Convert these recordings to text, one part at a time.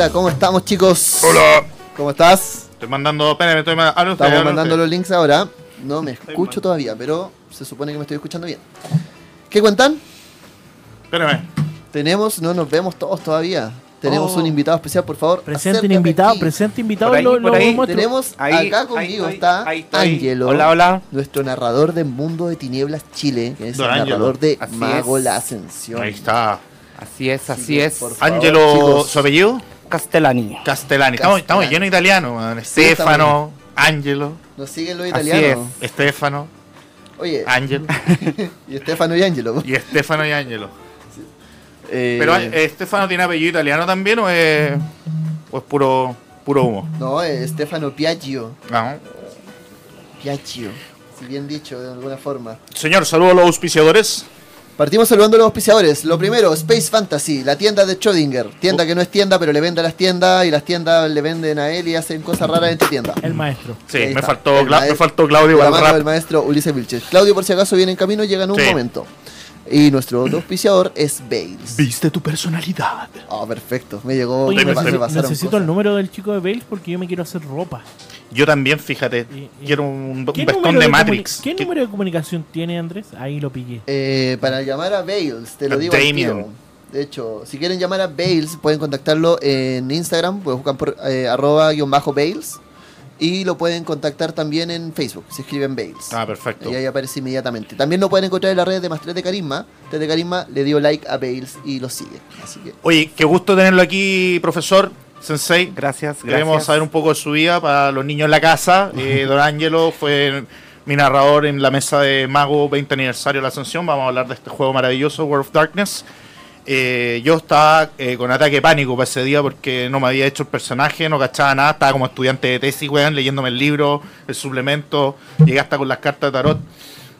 Hola, ¿cómo estamos chicos? Hola. ¿Cómo estás? Estoy mandando. Espérame, estoy ma- habla usted, Estamos mandando los links ahora. No me escucho todavía, pero se supone que me estoy escuchando bien. ¿Qué cuentan? Espérame. Tenemos, no nos vemos todos todavía. Tenemos Oh. un invitado especial, por favor. Presente acércate invitado, aquí. presente invitado Por ahí, lo, por lo ahí. muestro. Tenemos Ahí, acá ahí conmigo estoy, está ahí estoy. Angelo, Hola, hola. nuestro narrador de Mundo de Tinieblas Chile, que es Don el Ángelo. narrador de Así Mago es. la Ascensión. Ahí está. Así es, así es. por favor. Ángelo, chicos. ¿su apellido? Castellani. Castellani. Estamos, llenos de italiano, man. Sí, Estefano, Ángelo, Nos siguen los Así italianos. Estefano, Oye, Ángelo. y Estefano y Angelo. y Estefano y Ángelo. Eh, Pero eh, ¿Estefano tiene apellido italiano también o es, o es puro, puro humo? No, eh, Stefano Piaggio. No. Piaggio. Si bien dicho, de alguna forma. Señor, saludo a los auspiciadores. Partimos saludando a los auspiciadores. Lo primero, Space Fantasy, la tienda de Schrödinger. Tienda que no es tienda, pero le vende a las tiendas y las tiendas le venden a él y hacen cosas raras en tu tienda. El maestro. Sí, Ahí me está. faltó, El Cla- me faltó Claudio la mano del maestro Ulises Vilches. Claudio, por si acaso, viene en camino, llega en un Sí. momento. Y nuestro otro auspiciador es Bales. Viste tu personalidad. Oh, perfecto. Me llegó. Oye, me, necesito cosas. el número del chico de Bales porque yo me quiero hacer ropa. Yo también, fíjate. Y- y- Quiero un, un ¿Qué vestón de Matrix. ¿Qué número de comunicación tiene Andrés? Ahí lo pillé. Eh, para llamar a Bales, te lo A digo Damien. De hecho, si quieren llamar a Bales, pueden contactarlo en Instagram, pueden buscar por eh, arroba guion bajo Bales. Y lo pueden contactar también en Facebook, si escriben Bales. Ah, perfecto. Y ahí aparece inmediatamente. También lo pueden encontrar en las redes de Más 3 de Carisma. 3 de Carisma le dio like a Bales y lo sigue. Así que Oye, qué gusto tenerlo aquí, profesor Sensei. Gracias, Queremos gracias. saber un poco de su vida para los niños en la casa. Eh, Don Ángelo fue mi narrador en la mesa de Mago 20 aniversario de la Ascensión. Vamos a hablar de este juego maravilloso, World of Darkness. Eh, yo estaba eh, con ataque de pánico para ese día porque no me había hecho el personaje, no cachaba nada, estaba como estudiante de tesis, weón, leyéndome el libro, el suplemento, llegué hasta con las cartas de tarot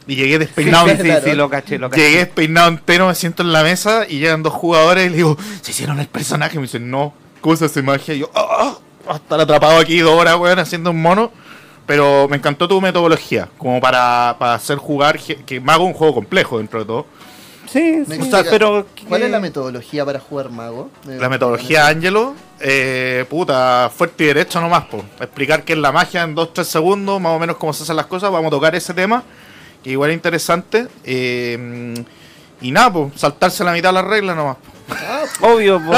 y llegué despeinado. Sí, sí, sí, lo caché, lo caché. Llegué despeinado entero, me siento en la mesa y llegan dos jugadores y le digo, ¿se hicieron el personaje? Me dicen, no, ¿cómo se hace magia? Y yo, ¡ah! ah, estar atrapado aquí dos horas, weón, haciendo un mono. Pero me encantó tu metodología, como para, para hacer jugar, que Mago es un juego complejo dentro de todo. Sí, Me sí, pero... ¿Cuál es la metodología para jugar mago? La metodología Ángelo, eh, puta, fuerte y derecho nomás, po. Explicar qué es la magia en 2-3 segundos, más o menos cómo se hacen las cosas. Vamos a tocar ese tema, que igual es interesante. Eh, y nada, pues, saltarse la mitad de las reglas nomás. po. Obvio, po.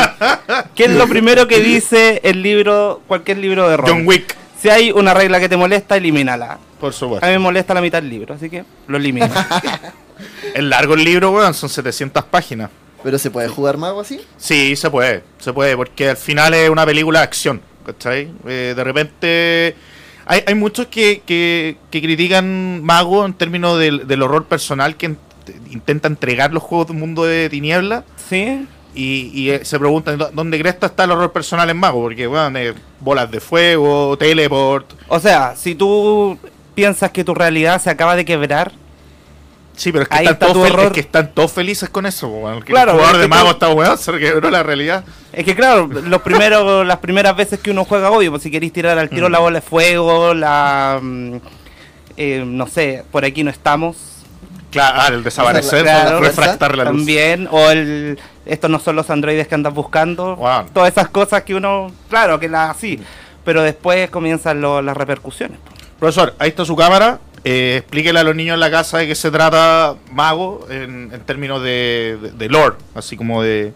¿Qué es lo primero que dice el libro, cualquier libro de rol? John Wick, Si hay una regla que te molesta, elimínala. por A supuesto. mí me molesta la mitad del libro, así que lo elimino. Es largo el libro, weón, son 700 páginas. ¿Pero se puede jugar mago así? Sí, se puede, se puede, porque al final es una película de acción, ¿cachai? Eh, de repente hay, hay muchos que, que, que critican Mago en términos del, del horror personal que ent- intenta entregar los juegos del mundo de tiniebla ¿Sí? y, y, eh, se preguntan "¿Dó- dónde crees que está el horror personal en Mago, porque bueno, eh, bolas de fuego, teleport, O sea, si tú piensas que tu realidad se acaba de quebrar, sí, pero es que, están está todos, fel- es que están todos felices con eso, Claro, el jugador es de Mago está weón, se quebró la realidad. Es que claro, los primeros, las primeras veces que uno juega, obvio, pues si queréis tirar al tiro Mm. la bola de fuego, la mm, eh, no sé, por aquí no estamos. Claro, ah, el desaparecer, Claro, refractar la luz. También, o el estos no son los androides que andas buscando. Wow. Todas esas cosas que uno, claro, que las así. Pero después comienzan lo- las repercusiones. Profesor, ahí está su cámara. Eh, explíquele a los niños en la casa de qué se trata Mago en, en términos de, de, de lore, así como de...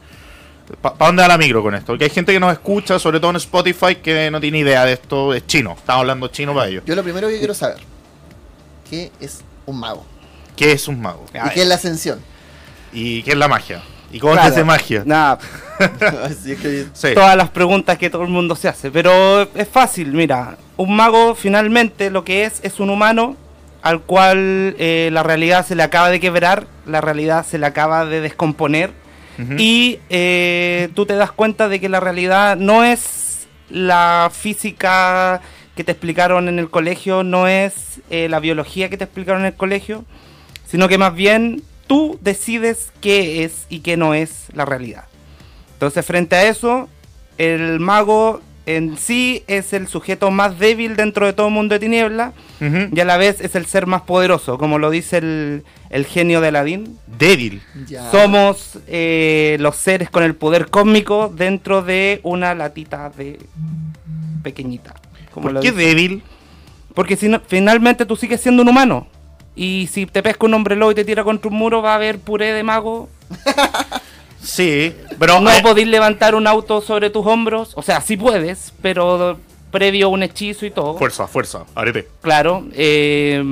¿Para dónde va la micro con esto? Porque hay gente que nos escucha, sobre todo en Spotify, que no tiene idea de esto. Es chino. Estamos hablando chino para ellos. Yo lo primero que quiero saber, ¿qué es un mago? ¿Qué es un mago? ¿Y qué es la ascensión? ¿Y qué es la magia? ¿Y cómo Claro. se hace magia? Nada, Así es que Sí. todas las preguntas que todo el mundo se hace. Pero es fácil, mira. Un mago finalmente lo que es es un humano al cual eh, la realidad se le acaba de quebrar, la realidad se le acaba de descomponer y eh, tú te das cuenta de que la realidad no es la física que te explicaron en el colegio, no es eh, la biología que te explicaron en el colegio, sino que más bien tú decides qué es y qué no es la realidad. Entonces, frente a eso, el mago en sí es el sujeto más débil dentro de todo el mundo de tiniebla y a la vez es el ser más poderoso, como lo dice el, el genio de Aladín. Débil. Ya. Somos eh, los seres con el poder cósmico dentro de una latita de pequeñita. como ¿Por lo qué dice. débil? Porque si no- finalmente tú sigues siendo un humano. Y si te pesca un hombre lobo y te tira contra un muro, va a haber puré de mago. Sí, pero No eh, podéis levantar un auto sobre tus hombros. O sea, sí puedes, pero previo a un hechizo y todo. fuerza, fuerza, arete. Claro. eh,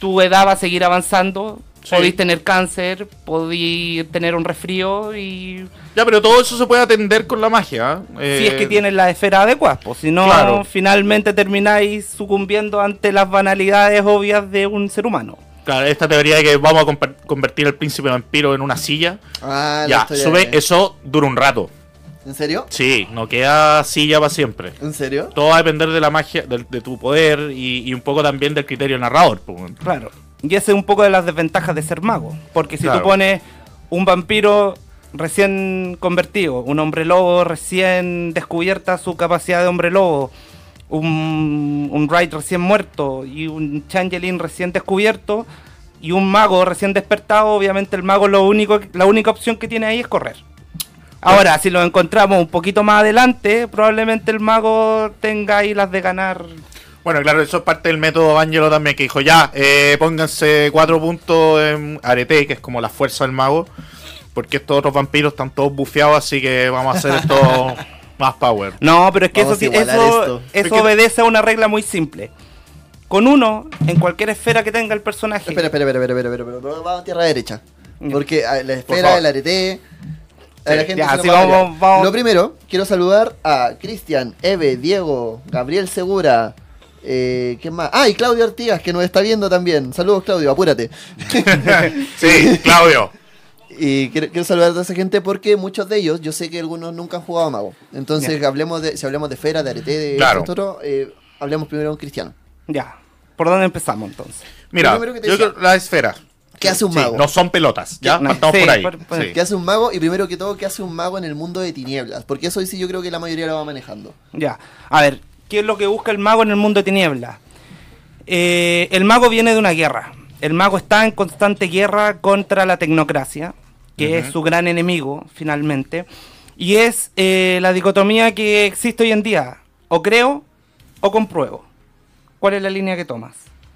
tu edad va a seguir avanzando. Sí. Podéis tener cáncer, podéis tener un resfrío y... Ya, pero todo eso se puede atender con la magia. ¿eh? si es que tienes la esfera adecuada, pues si no, Claro. finalmente termináis sucumbiendo ante las banalidades obvias de un ser humano. Claro, esta teoría de que vamos a convertir al príncipe vampiro en una silla. Ah, ya, sube, eso dura un rato. ¿En serio? Sí, no queda silla para siempre. ¿En serio? Todo va a depender de la magia, de, tu poder y, y un poco también del criterio del narrador. Claro. Y esa es un poco de las desventajas de ser mago. Porque si Claro. tú pones un vampiro recién convertido, un hombre lobo recién descubierta su capacidad de hombre lobo, un, un Wright recién muerto y un Changeling recién descubierto y un mago recién despertado, obviamente el mago lo único, la única opción que tiene ahí es correr. Ahora, si lo encontramos un poquito más adelante, probablemente el mago tenga ahí las de ganar. Bueno, claro, eso es parte del método Ángelo también, que dijo, ya, eh, pónganse cuatro puntos en arete, que es como la fuerza del mago, porque estos otros vampiros están todos bufeados, así que vamos a hacer esto más power. No, pero es que eso, Vamos eso, eso obedece a una regla muy simple. Con uno, en cualquier esfera que tenga el personaje. Espera, espera, espera, espera, espera, espera, espera, vamos a tierra derecha. Porque a la Por esfera, favor. el arete. A la gente ya, se nos sí, va a vamos- vamos. Lo primero, quiero saludar a Cristian, Eve, Diego, Gabriel Segura. Eh, ¿Quién más? Ah, y Claudio Artigas, que nos está viendo también. Saludos, Claudio, apúrate. sí, Claudio. Y quiero, quiero saludar a toda esa gente porque muchos de ellos, yo sé que algunos nunca han jugado a Mago. Entonces, hablemos de, si hablamos de esfera, de arete, de Claro. esto, otro, eh, hablemos primero con Cristiano. Ya. ¿Por dónde empezamos entonces? Mira, Lo primero que te yo decía. creo la esfera. ¿Qué hace un Sí, mago? no son pelotas, ya, No, partamos sí, por ahí. por- por- sí. ¿Qué hace un mago? Y primero que todo, ¿qué hace un mago en el mundo de tinieblas? Porque eso sí yo creo que la mayoría lo va manejando. Ya. A ver, ¿qué es lo que busca el mago en el mundo de tinieblas? Eh, el mago viene de una guerra. El mago está en constante guerra contra la tecnocracia, que es su gran enemigo, finalmente. Y es eh, la dicotomía que existe hoy en día. O creo o compruebo. ¿Cuál es la línea que tomas?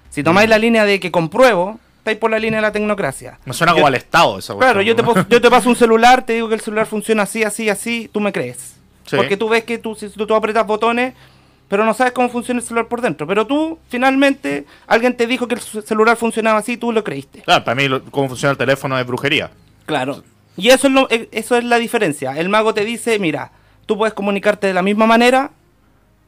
Si tomáis la línea de que compruebo, estáis por la línea de la tecnocracia. Me suena Yo- como al Estado esa Claro, yo te, te paso un celular, te digo que el celular funciona así, así, así, tú me crees. Sí. Porque tú ves que tú, si tú, tú apretas botones, pero no sabes cómo funciona el celular por dentro. Pero tú, finalmente, alguien te dijo que el ce- celular funcionaba así, tú lo creíste. Claro, para mí lo- cómo funciona el teléfono es brujería. Claro. Y eso es, lo, eh, eso es la diferencia. El mago te dice, mira, tú puedes comunicarte de la misma manera,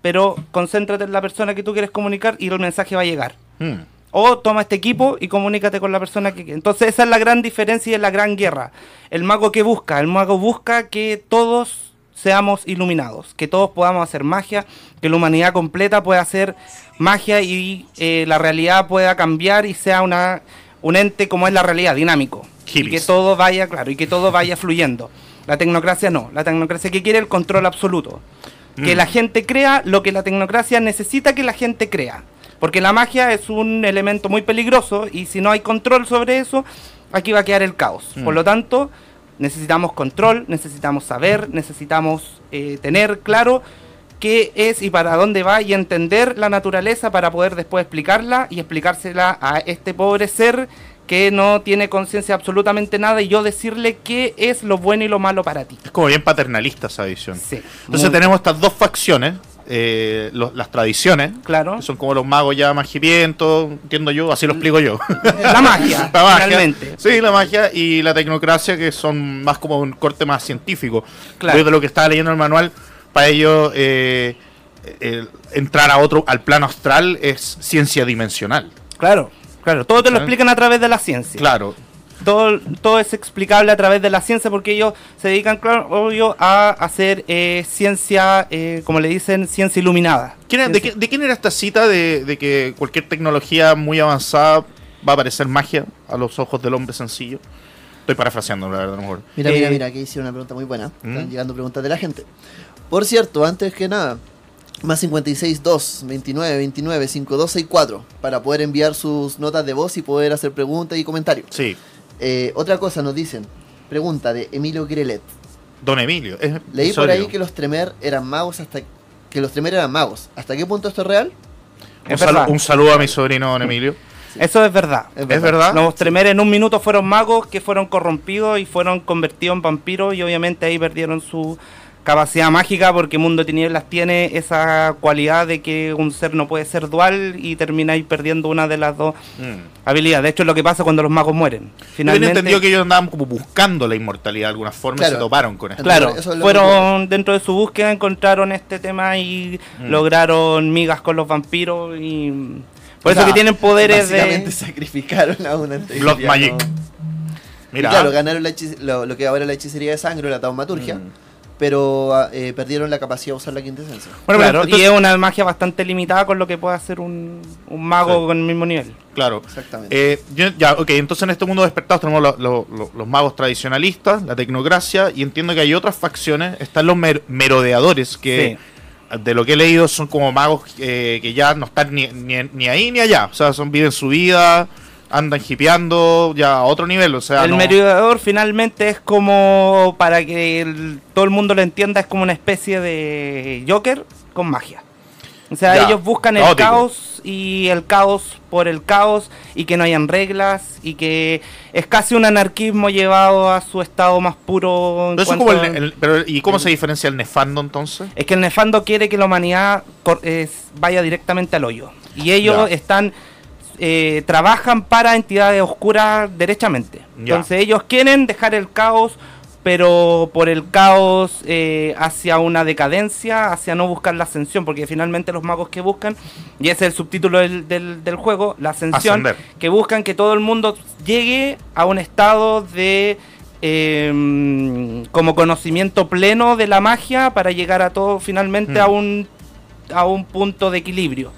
pero concéntrate en la persona que tú quieres comunicar y el mensaje va a llegar. Hmm. O toma este equipo y comunícate con la persona que... Entonces esa es la gran diferencia y es la gran guerra. El mago que busca, el mago busca que todos seamos iluminados, que todos podamos hacer magia, que la humanidad completa pueda hacer magia y eh, la realidad pueda cambiar y sea una, un ente como es la realidad, dinámico. Y que todo vaya, claro, y que todo vaya fluyendo. La tecnocracia no, la tecnocracia que quiere el control absoluto. Que Mm. la gente crea lo que la tecnocracia necesita que la gente crea. Porque la magia es un elemento muy peligroso y si no hay control sobre eso, aquí va a quedar el caos. Por Mm. lo tanto, necesitamos control, necesitamos saber, necesitamos eh, tener claro qué es y para dónde va y entender la naturaleza para poder después explicarla y explicársela a este pobre ser que no tiene conciencia absolutamente nada y yo decirle qué es lo bueno y lo malo para ti. Es como bien paternalista esa visión. Sí. Entonces tenemos estas dos facciones, eh, los- las tradiciones, Claro. que son como los magos ya más hipientos, entiendo yo, así lo explico yo. La magia, La magia. finalmente. Sí, la magia y la tecnocracia, que son más como un corte más científico. Claro. Yo de lo que estaba leyendo en el manual, para ellos eh, entrar a otro, al plano astral es ciencia dimensional. Claro, claro. Todo te lo ¿Sabes? explican a través de la ciencia. Claro. Todo, todo es explicable a través de la ciencia porque ellos se dedican, claro, obvio, a hacer eh, ciencia, eh, como le dicen, ciencia iluminada. ¿Quién era- de, Ciencia- qué- de quién era esta cita de, de que cualquier tecnología muy avanzada va a parecer magia a los ojos del hombre sencillo? Estoy parafraseando, la verdad, a lo mejor. Mira, Eh, mira, mira, aquí hicieron una pregunta muy buena. Están ¿Mm? llegando preguntas de la gente. Por cierto, antes que nada, más 56 2 29 29 5264 para poder enviar sus notas de voz y poder hacer preguntas y comentarios. Sí, Eh, otra cosa nos dicen, pregunta de Emilio Grelet. Don Emilio. es Leí por ahí que los Tremer eran magos hasta que los Tremer eran magos. ¿Hasta qué punto esto es real? Un, Es salu- verdad. un saludo a mi sobrino Don Emilio. Eso es verdad. Es ¿Es verdad? Los Tremer en un minuto fueron magos que fueron corrompidos y fueron convertidos en vampiros y obviamente ahí perdieron su capacidad mágica porque Mundo de Tinieblas tiene esa cualidad de que un ser no puede ser dual y termináis perdiendo una de las dos Mm. habilidades. De hecho es lo que pasa cuando los magos mueren. Finalmente, entendido que ellos andaban como buscando la inmortalidad de alguna forma y se toparon con esto. Claro, Eso es lo fueron dentro de su búsqueda, encontraron este tema y Mm. lograron migas con los vampiros y por O eso sea, que tienen poderes Básicamente de... sacrificaron a una Blood Magic. Mira, Y claro, ganaron la lo, lo que ahora es la hechicería de sangre, la taumaturgia, Mm. Pero ah, eh, perdieron la capacidad de usar la quinta esencia. bueno, pero claro, entonces- y es una magia bastante limitada con lo que puede hacer un, un mago Sí. con el mismo nivel. claro. Exactamente. Eh, yo- ya, ok, entonces en este mundo despertados tenemos lo- lo- lo- los magos tradicionalistas, la tecnocracia, y entiendo que hay otras facciones, están los mer- merodeadores, que de lo que he leído son como magos eh, que ya no están ni, ni- ni ahí ni allá, o sea, son viven su vida, andan hipeando ya a otro nivel, o sea, el no- merodeador finalmente es como, para que el- todo el mundo lo entienda, es como una especie de Joker con magia. O sea, Ya, ellos buscan el caótico. caos y el caos por el caos y que no hayan reglas y que es casi un anarquismo llevado a su estado más puro. en Pero eso como el- el- pero, ¿Y cómo se diferencia el nefando entonces? Es que el Nefando quiere que la humanidad es- vaya directamente al hoyo. Y ellos Ya. están eh, trabajan para entidades oscuras derechamente. Ya. Entonces ellos quieren dejar el caos, pero por el caos eh, hacia una decadencia, hacia no buscar la ascensión, porque finalmente los magos que buscan, y ese es el subtítulo del, del- del juego, la ascensión, Ascender. que buscan que todo el mundo llegue a un estado de eh, como conocimiento pleno de la magia para llegar a todo finalmente Mm. a un a un punto de equilibrio.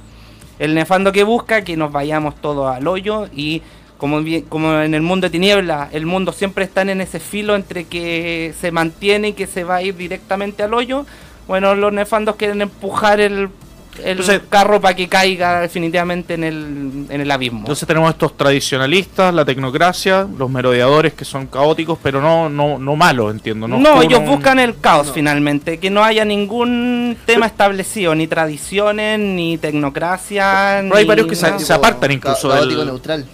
El nefando que busca que nos vayamos todos al hoyo y como, en el mundo de tinieblas, el mundo siempre está en ese filo entre que se mantiene y que se va a ir directamente al hoyo. Bueno, los nefandos quieren empujar el, el Entonces- carro para que caiga definitivamente en el, en el abismo. Entonces tenemos estos tradicionalistas, la tecnocracia, los merodeadores que son caóticos, pero no no no malos, entiendo. No, No, ellos buscan el caos No. finalmente, que no haya ningún tema establecido, ni tradiciones, ni tecnocracia. Pero hay ni varios que se- apartan incluso ca- caótico del- neutral.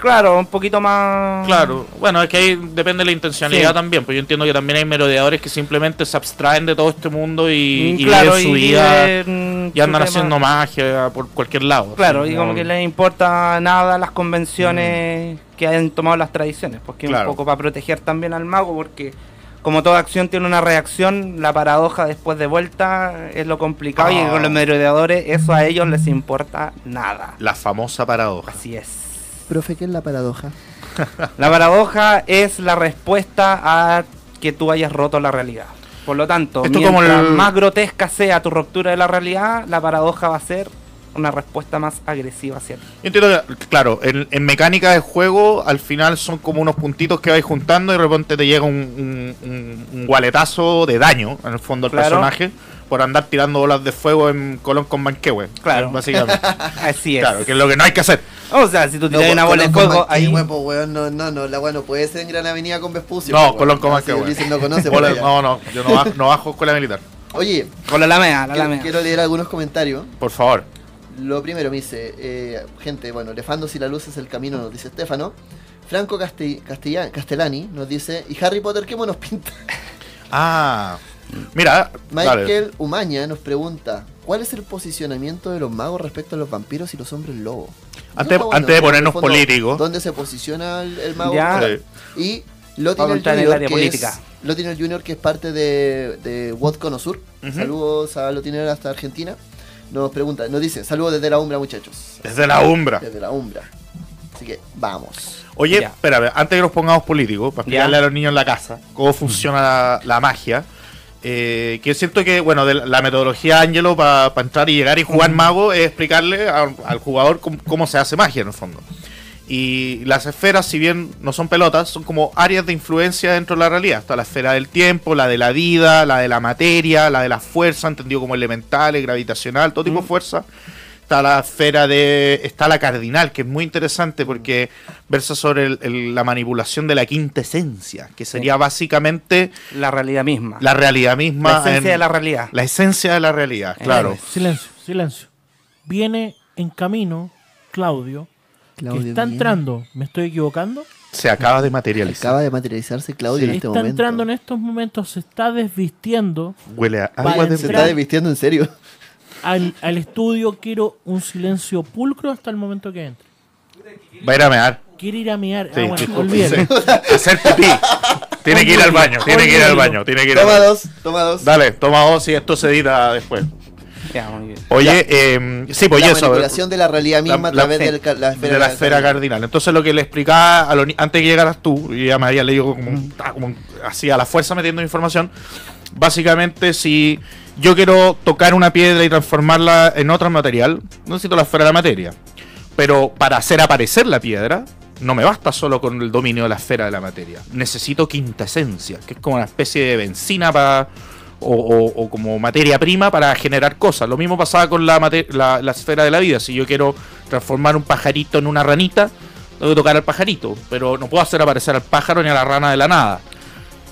Claro, un poquito más. Claro, bueno, es que ahí depende de la intencionalidad Sí. también, pues yo entiendo que también hay merodeadores que simplemente se abstraen de todo este mundo y, Mm, y claro, viven su y vida viven y andan haciendo magia por cualquier lado. Claro, y como que les importa nada las convenciones que hayan tomado las tradiciones, porque Mm. Claro. un poco para proteger también al mago, porque como toda acción tiene una reacción, la paradoja después de vuelta es lo complicado y Ah. con los merodeadores eso a ellos les importa nada. La famosa paradoja. Así es. Profe, ¿qué es la paradoja? La paradoja es la respuesta a que tú hayas roto la realidad. Por lo tanto, Esto mientras como el- más grotesca sea tu ruptura de la realidad, la paradoja va a ser una respuesta más agresiva hacia ti. Yo entiendo que, claro, en, en mecánica de juego, al final son como unos puntitos que vais juntando y de repente te llega un, un, un- un gualetazo de daño, en el fondo, al Claro. personaje, por andar tirando bolas de fuego en Colón con Manquehue. Claro. Básicamente. Así es. claro, que es lo que no hay que hacer. O sea, si tú tiras No, una bola de fuego ahí. Po, weón, no, no, no, la weá no puede ser en Gran Avenida con Vespucio. No, po, Colón weón. con Manquehue. No conoce. Bola- allá. no, no, yo no bajo, no bajo escuela militar. Oye, Con la alameda, la quiero, alameda. quiero leer algunos comentarios. Por favor. Lo primero me dice, eh, gente, bueno, Lefando si la luz es el camino, nos dice Estefano. Franco Casti- Castilla- Castellani nos dice, ¿y Harry Potter qué monos pinta? Ah, mira, dale. Michael Umaña nos pregunta, ¿cuál es el posicionamiento de los magos respecto a los vampiros y los hombres lobo? Antes- bueno, de ponernos políticos. ¿Dónde se posiciona el, el mago? Ya. Y el Junior, área que política. es, Lotiner Junior, que es parte de, de Cono Sur. Saludos a Lotiner hasta Argentina. Nos pregunta, nos dice, saludos desde la Umbra, muchachos. Desde la Umbra. Desde la Umbra. Así que, vamos. Oye, Ya. espérame, antes que nos pongamos políticos, para explicarle Ya. a los niños en la casa cómo funciona la, la magia, eh, que siento que, bueno, de la, metodología Ángelo para entrar y llegar y jugar mago es explicarle a- al jugador cómo, cómo se hace magia en el fondo. Y las esferas, si bien no son pelotas, son como áreas de influencia dentro de la realidad. Está la esfera del tiempo, la de la vida, la de la materia, la de la fuerza, entendido como elementales, gravitacional, todo tipo de fuerza. Está la esfera de. Está la cardinal, que es muy interesante porque versa sobre el- el- la manipulación de la quinta esencia, que sería básicamente La realidad misma. la realidad misma. La esencia en- de la realidad. La esencia de la realidad, claro. Silencio, silencio. Viene en camino Claudio, Claudio que está viene. entrando. ¿Me estoy equivocando? Se acaba de materializar. Acaba de materializarse Claudio en este está momento. entrando en estos momentos, se está desvistiendo Huele a agua de Se está desvistiendo en serio. Al, al estudio. Quiero un silencio pulcro hasta el momento que entre. Va a ir a mear. Quiere ir a mirar. Sí, ah, bueno, disculpe, olvídalo. sí. Hacer pipí. Tiene que ir al baño, tiene que ir al baño, tiene que ir al Toma baño. dos, toma dos. Dale, toma dos y esto se edita después. Ya, muy bien. Oye, eh, sí, pues la eso. manipulación de la realidad misma La- a través la- del la esfera, de la esfera cardinal. Entonces lo que le explicaba a ni- antes que llegaras tú, y ya me había leído como, un- ah, como así a la fuerza metiendo información, básicamente si yo quiero tocar una piedra y transformarla en otro material, necesito la esfera de la materia. Pero para hacer aparecer la piedra, no me basta solo con el dominio de la esfera de la materia. Necesito quinta esencia, que es como una especie de benzina para... O, o- como materia prima para generar cosas. Lo mismo pasaba con la, la, la esfera de la vida. Si yo quiero transformar un pajarito en una ranita, tengo que tocar al pajarito. Pero no puedo hacer aparecer al pájaro ni a la rana de la nada.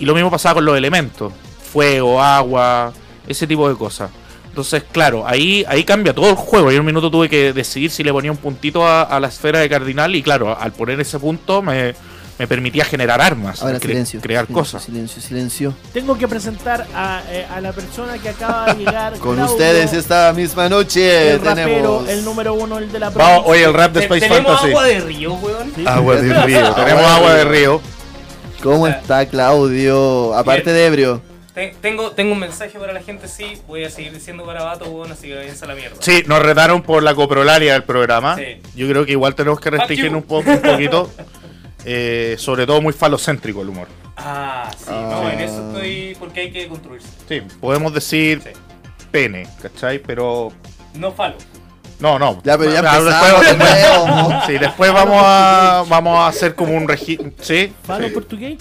Y lo mismo pasaba con los elementos. Fuego, agua, ese tipo de cosas. Entonces, claro, ahí, ahí cambia todo el juego. Y en un minuto tuve que decidir si le ponía un puntito a, a la esfera de cardinal. Y claro, al poner ese punto me, me permitía generar armas, Ahora cre- silencio. crear silencio, cosas. Silencio, silencio. Tengo que presentar a, eh, a la persona que acaba de llegar. Con Claudio, ustedes esta misma noche el rapero, tenemos. el número uno, el de la Vamos, provincia. oye, el rap de Space Tenemos Fantasy. agua de río, weón. Sí. Agua de río. Tenemos Agua de río. río. ¿Cómo está Claudio? Aparte de ebrio. Te- tengo, tengo un mensaje para la gente, sí. Voy a seguir diciendo garabato, weón, así que váyanse a la mierda. Sí, nos retaron por la coprolaria del programa. Sí. Yo creo que igual tenemos que restringir un, po- un poquito. Eh, sobre todo muy falocéntrico el humor. Ah, sí, Ah. no, en eso estoy porque hay que construirse. Sí, podemos decir Sí. pene, ¿cachai? Pero. No falo. No, no. Ya, pero ya Ah, después, nuevo. sí, después vamos a vamos a hacer como un registro. ¿Sí? Falo sí. portugués.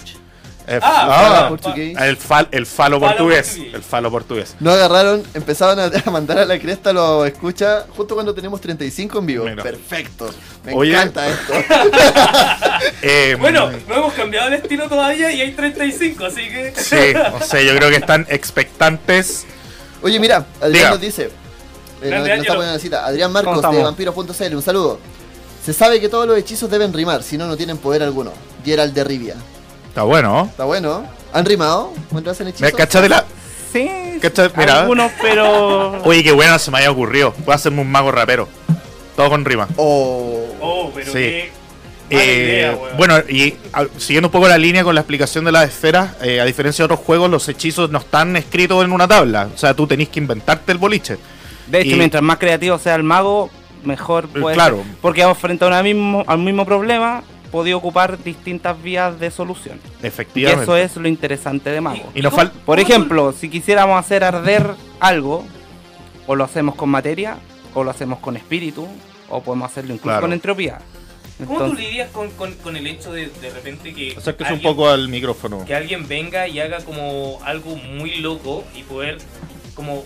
Eh, Ah, ah, el, fal- el falo, Falo portugués. portugués. El falo portugués. No agarraron, empezaron a, a mandar a la cresta, lo escucha justo cuando tenemos 35 en vivo. Mira. Perfecto. Me Oye. encanta esto. Eh, Bueno, no hemos cambiado el estilo todavía y hay 35, así que. Sí, no sé, yo creo que están expectantes. Oye, mira, Adrián Diga. nos dice. Eh, Grande nos, nos está Ángelo. poniendo la cita. Adrián Marcos ¿Cómo de? Vampiros.cl, un saludo. Se sabe que todos los hechizos deben rimar, si no, no tienen poder alguno. Gerald de Rivia. Está bueno. Está bueno. ¿Han rimado? ¿Cuánto hacen ¿Me hechizos? cachas de la.? Sí, algunos, pero... Oye, qué bueno se me haya ocurrido. Voy a hacerme un mago rapero. Todo con rima. Oh. Oh, pero Sí. qué. Eh, idea, bueno, y a- siguiendo un poco la línea con la explicación de las esferas, eh, a diferencia de otros juegos, los hechizos no están escritos en una tabla. O sea, tú tenés que inventarte el boliche. De hecho, Y- mientras más creativo sea el mago, mejor Eh, puede claro. ser. Porque vamos frente a una mismo, al mismo problema, podía ocupar distintas vías de solución. Y Efectivamente. eso es lo interesante de mago. Y nos cómo- falta. Por ejemplo, si quisiéramos hacer arder algo, o lo hacemos con materia, o lo hacemos con espíritu, o podemos hacerlo incluso Claro. con entropía. tú- ¿Cómo tú Entonces, lidias con, con, con el hecho de de repente que. Acérquese un alguien- poco al micrófono. que alguien venga y haga como algo muy loco y poder como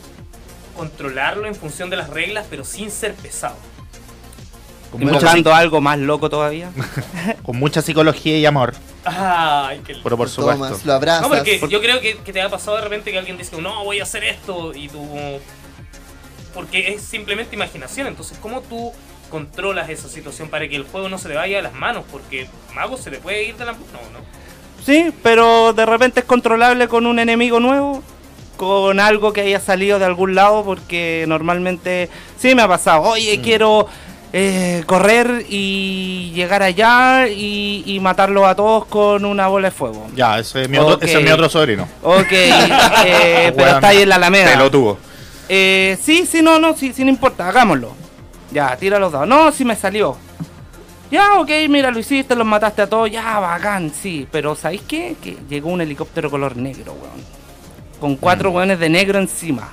controlarlo en función de las reglas pero sin ser pesado. Invocando algo más loco todavía. con mucha psicología y amor. Ay, qué Pero por Lo supuesto. tomas, lo abrazas. No, porque yo creo que, que te ha pasado de repente que alguien dice, no, voy a hacer esto y tú... Porque es simplemente imaginación, entonces ¿cómo tú controlas esa situación para que el juego no se te vaya de las manos? Porque mago se te puede ir de las manos. No, no. Sí, pero de repente es controlable con un enemigo nuevo, con algo que haya salido de algún lado, porque normalmente sí me ha pasado. Oye, Mm. quiero eh, correr y llegar allá y, y matarlos a todos con una bola de fuego. Ya, ese es mi, otro, ese es mi otro sobrino. Ok, eh, pero está ahí en la Alameda. Te lo tuvo. Eh, sí, sí, no, no, sí, sí, no importa, hagámoslo. Ya, tira los dados. No, sí me salió. Ya, ok, mira, lo hiciste, los mataste a todos. Ya, bacán, sí. Pero ¿sabéis qué? Que llegó un helicóptero color negro, weón. Con cuatro weones de negro encima.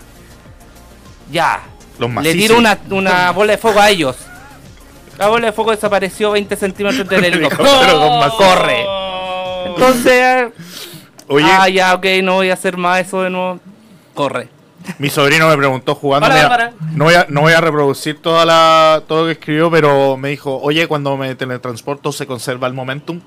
Ya. Los Le tiro una, una bola de fuego a ellos. La bola de fuego desapareció 20 centímetros del helicóptero. Helicóptero con más- ¡Corre! Entonces, Oye, ah, ya, ok, no voy a hacer más eso de nuevo. Corre. mi sobrino me preguntó jugando. Mira, Bárbara. no, voy a, no voy a reproducir toda la, todo lo que escribió, pero me dijo, oye, cuando me teletransporto se conserva el momentum.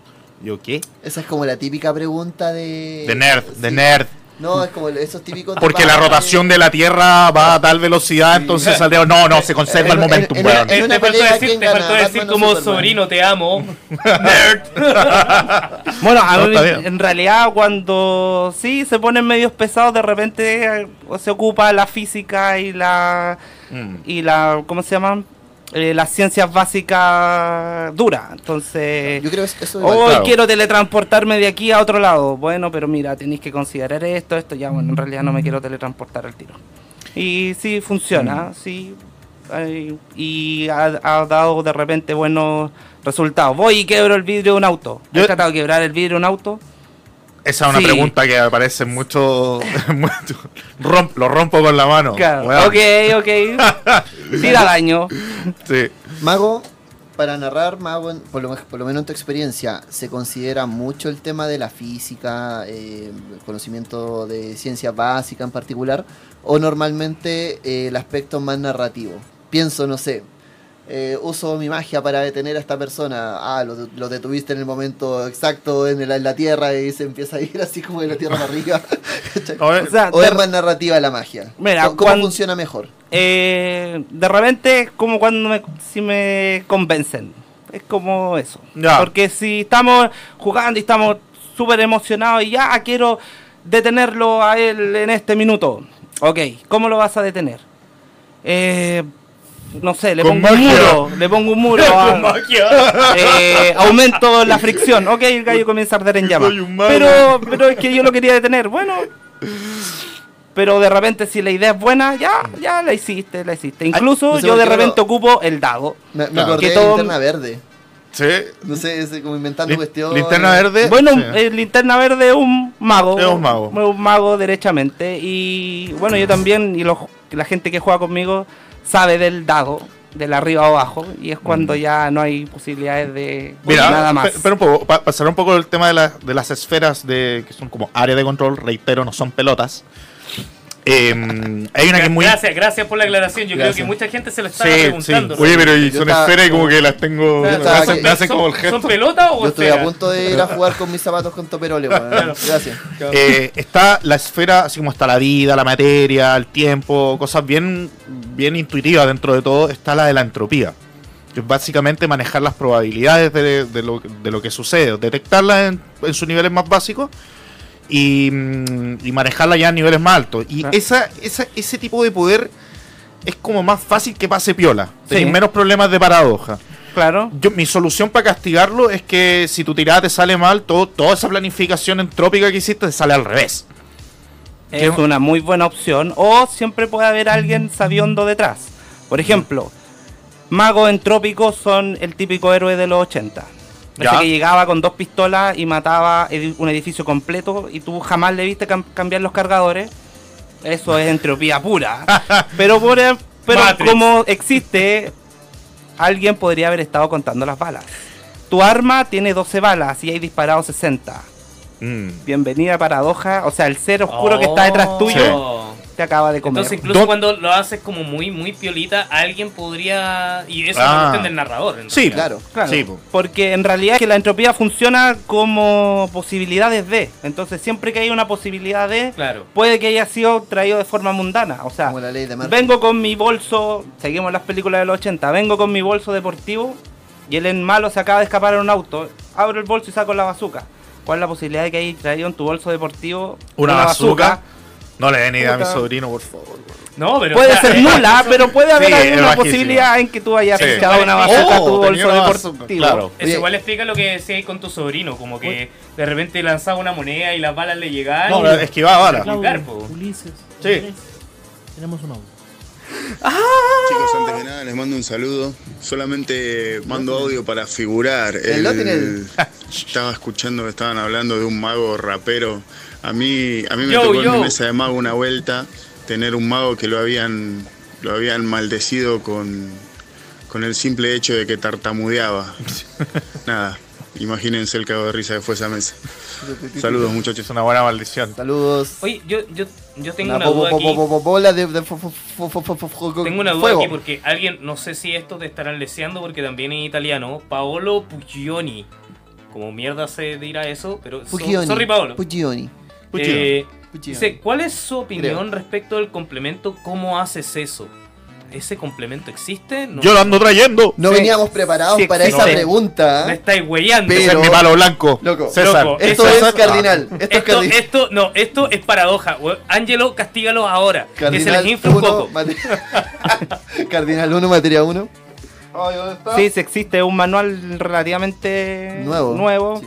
Yo, ¿qué? Esa es como la típica pregunta de. De nerd, de nerd. No, es como esos típicos. Porque la rotación de la Tierra va a tal velocidad, entonces saldría. No, no, se conserva el En- en- momentum, en- weón. en- una te faltó decir, como Superman? sobrino, te amo. Nerd. Bueno, a No, mí, en realidad cuando sí se ponen medios pesados, de repente eh, se ocupa la física y la Mm. y la ¿cómo se llaman? Eh, las ciencias básicas duras. Entonces, Yo creo que eso hoy claro. quiero teletransportarme de aquí a otro lado. Bueno, pero mira, tenéis que considerar esto, esto ya, bueno, en realidad no me quiero teletransportar al tiro. Y sí funciona, Mm. sí. ay, y ha, ha dado de repente buenos resultados. Voy y quebro el vidrio de un auto. Yo- ¿Has tratado de quebrar el vidrio de un auto? Esa es una Sí. pregunta que aparece mucho. mucho- romp- lo rompo con la mano. Claro. weón. Ok, ok. Da daño. Sí. Mago, para narrar, Mago, por lo, por lo menos en tu experiencia, ¿se considera mucho el tema de la física, eh, el conocimiento de ciencia básica en particular, o normalmente eh, el aspecto más narrativo? Pienso, no sé, eh, uso mi magia para detener a esta persona, ah, lo, lo detuviste en el momento exacto en, el- en la Tierra y se empieza a ir así como de la Tierra para arriba. O sea, ¿O de, es más narrativa la magia? Mira, ¿Cómo, cómo cuando- funciona mejor? eh, de repente es como cuando me, si me convencen. Es como eso. Ya. Porque si estamos jugando y estamos súper emocionados y ya quiero detenerlo a él en este minuto. Ok, ¿cómo lo vas a detener? Eh, no sé, le pongo un muro. Le pongo un muro. a- Eh, aumento la fricción. Ok, el gallo comienza a arder en llamas. Pero, pero es que yo lo quería detener. Bueno. Pero de repente si la idea es buena, ya, ya la hiciste, la hiciste. Incluso no sé yo de repente pero- ocupo el dado. Me, me acordé Que de todo- linterna verde. sí. No sé, es como inventando Lin- cuestiones. Linterna verde. Bueno, sí. el linterna verde es un mago. Es un mago. Un mago derechamente. Y bueno, yo también, y los- la gente que juega conmigo sabe del dado, del arriba o abajo. Y es cuando ya no hay posibilidades de. Mira, nada más. pe- pero un poco, pa- pasar un poco el tema de, la- de las esferas de que son como área de control, reitero, no son pelotas. Eh, hay una que es muy. Gracias, gracias por la aclaración. Yo Gracias. creo que mucha gente se lo Sí, sí. preguntando. Oye, pero y Yo son estaba- esferas y como que las tengo. Me hacen, que- me hacen ¿son- como el gesto. ¿Son pelotas o Yo estoy a punto de ir a jugar con mis zapatos con toperoles, weón. Gracias. Eh, está la esfera, así como está la vida, la materia, el tiempo, cosas bien, bien intuitivas dentro de todo, está la de la entropía. Que es básicamente manejar las probabilidades de, de lo, de lo que sucede, detectarlas en, en sus niveles más básicos y, mm, y manejarlas ya a niveles más altos. Y Ah. esa, esa, ese tipo de poder es como más fácil que pase piola. Sí. Tenéis menos problemas de paradoja. Claro. Yo, mi solución para castigarlo es que si tu tirada te sale mal, todo, toda esa planificación entrópica que hiciste te sale al revés. Es una muy buena opción. O siempre puede haber alguien sabiondo detrás. Por ejemplo, magos entrópicos son el típico héroe de los 80. Ya. que llegaba con dos pistolas y mataba edi- un edificio completo y tú jamás le viste cam- cambiar los cargadores. Eso es entropía pura. pero por, e- pero Matrix. como existe, alguien podría haber estado contando las balas. Tu arma tiene 12 balas y hay disparado 60. Mm. Bienvenida paradoja. O sea, el ser oscuro que está detrás tuyo te acaba de comer. Entonces, incluso cuando lo haces como muy, muy piolita, alguien podría. Y eso Ah. es una del narrador. en Sí. Claro. Claro, Sí, po. porque en realidad que la entropía funciona como posibilidades de. Entonces, siempre que hay una posibilidad de, Claro. puede que haya sido traído de forma mundana. O sea, Como la ley de Murphy. vengo con mi bolso, seguimos las películas de los 80, vengo con mi bolso deportivo y el en malo se acaba de escapar en un auto. Abro el bolso y saco la bazuca. ¿Cuál es la posibilidad de que haya traído en tu bolso deportivo Una bazooka. No le den idea a mi sobrino, por favor. No, pero. Puede o sea, ser eh, nula, pero puede haber Sí, alguna posibilidad en que tú hayas Sí. echado una Oh, bazooka a tu bolso deportivo. claro. Eso igual explica lo que decías con tu sobrino, como que de repente lanzaba una moneda y las balas le llegaban. No, y- esquivaba balas. Claudio. Ulises, Sí. Tenemos un audio. Chicos, antes que nada les mando un saludo. Solamente mando audio para figurar. El Lotinel. Estaba escuchando que estaban hablando de un mago rapero. A mí, a mí me Yo, tocó en mi mesa de mago una vuelta tener un mago que lo habían, lo habían maldecido con, con el simple hecho de que tartamudeaba. Nada, imagínense el cago de risa que fue esa mesa. Saludos muchachos. Es una buena maldición. Saludos. Oye, yo, yo, yo tengo Una duda aquí. Tengo una duda fuego. aquí porque alguien, no sé si esto te estarán leseando porque también en italiano, Paolo Puccioni. Como mierda se dirá eso, pero so- Puccioni. sorry Paolo. Puccioni. Eh, dice, ¿cuál es su opinión Creo. respecto del complemento? ¿Cómo haces eso? ¿Ese complemento existe? No, Yo lo ando trayendo. No Sí. veníamos preparados Sí para esa pregunta. Me estáis weyando. Pero- Ese es mi palo blanco. Loco. César. Loco, Esto es es- cardinal. Esto es Esto, cardinal. esto, no, esto es paradoja. Ángelo, castígalo ahora. que se Cardinal les infla un 1, poco. Cardinal 1, materia 1. Sí, sí existe un manual relativamente Nuevo. nuevo. Sí.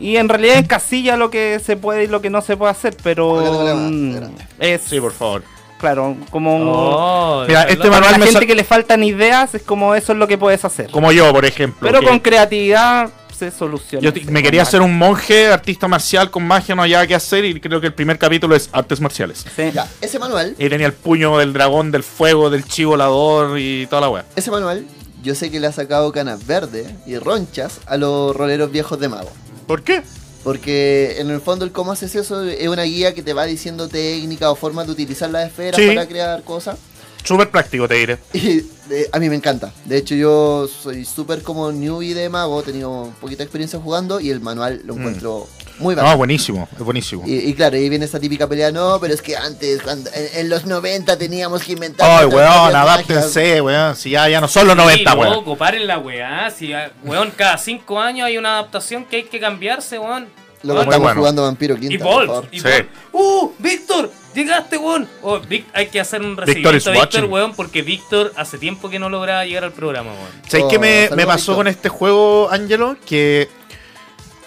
Y en realidad encasilla lo que se puede y lo que no se puede hacer, pero mm, es Sí, por favor. claro, como Oh, Mira, este para manual la me gente que le faltan ideas es como eso es lo que puedes hacer. Como yo, por ejemplo. Pero que con creatividad se soluciona. yo me quería hacer un monje, artista marcial con magia, no había que hacer. Y creo que el primer capítulo es artes marciales. Sí. Ya, ese manual, Y tenía el puño del dragón, del fuego, del chivo volador y toda la wea. ese manual, yo sé que le ha sacado canas verdes y ronchas a los roleros viejos de mago. ¿Por qué? Porque en el fondo el cómo haces eso es una guía que te va diciendo técnicas o formas de utilizar las esferas Sí. para crear cosas. Súper práctico, te diré. Y eh, a mí me encanta. De hecho, yo soy súper como newbie de mago, he tenido poquita experiencia jugando y el manual lo encuentro muy No, bacán. buenísimo, es buenísimo. Y, y claro, ahí viene esa típica pelea, no, pero es que antes, cuando, en, en los 90 teníamos que inventar... Ay, weón, propias magias". adáptense, weón. Si ya, ya no son los Sí, 90, weón. loco, paren la weá. Si, ah, weón, cada cinco años hay una adaptación que hay que cambiarse, weón. Luego Weón, estamos bueno. jugando Vampiro Quinta, Y por Bolt, favor. y Sí. ¡Uh! ¡Víctor! ¡Llegaste, weón! Oh, Vic- hay que hacer un Víctor recibimiento a Víctor, watching. weón, porque Víctor hace tiempo que no lograba llegar al programa, weón. ¿Sabes Oh, qué me, saludos, me pasó con este juego, Angelo? Que.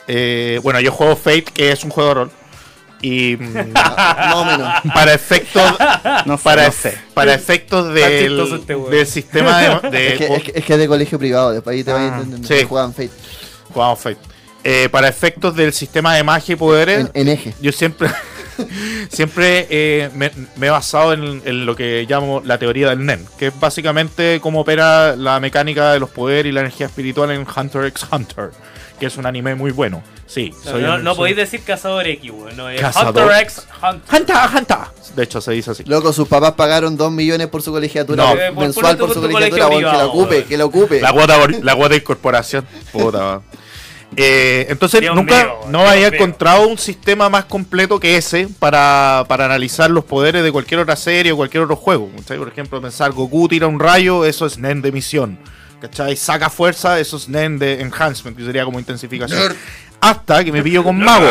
Eh, bueno, yo juego Fate, que es un juego de rol. Y. mm, Más o menos. para efectos. No sé, para, no sé. para efectos del, este del sistema de. de- Es que, es, que, es que es de colegio privado, después ahí te vas Ah, entendiendo sí. juegan Fate. jugamos Fate. Eh, para efectos del sistema de magia y poderes. En, en eje. Yo siempre. siempre eh, me, me he basado en, en lo que llamo la teoría del NEN, que es básicamente cómo opera la mecánica de los poderes y la energía espiritual en Hunter x Hunter, que es un anime muy bueno. Sí, No, soy no, un- no soy- podéis decir Cazador X, weón. No, es Cazador. Hunter X Hunter. Hunter, Hunter. De hecho, se dice así. Loco, sus papás pagaron 2 millones por su colegiatura No. Eh, por- mensual por su colegiatura, weón, que la ocupe, que la ocupe. La cuota, la cuota de incorporación. Puta. Eh, entonces Dios nunca mío, no Dios había mío. encontrado un sistema más completo que ese para, para analizar los poderes de cualquier otra serie o cualquier otro juego. Por ejemplo, pensar Goku tira un rayo, eso es NEN de misión. ¿Cachai? Saca fuerza, eso es NEN de enhancement, que sería como intensificación. Hasta que me pillo con mago.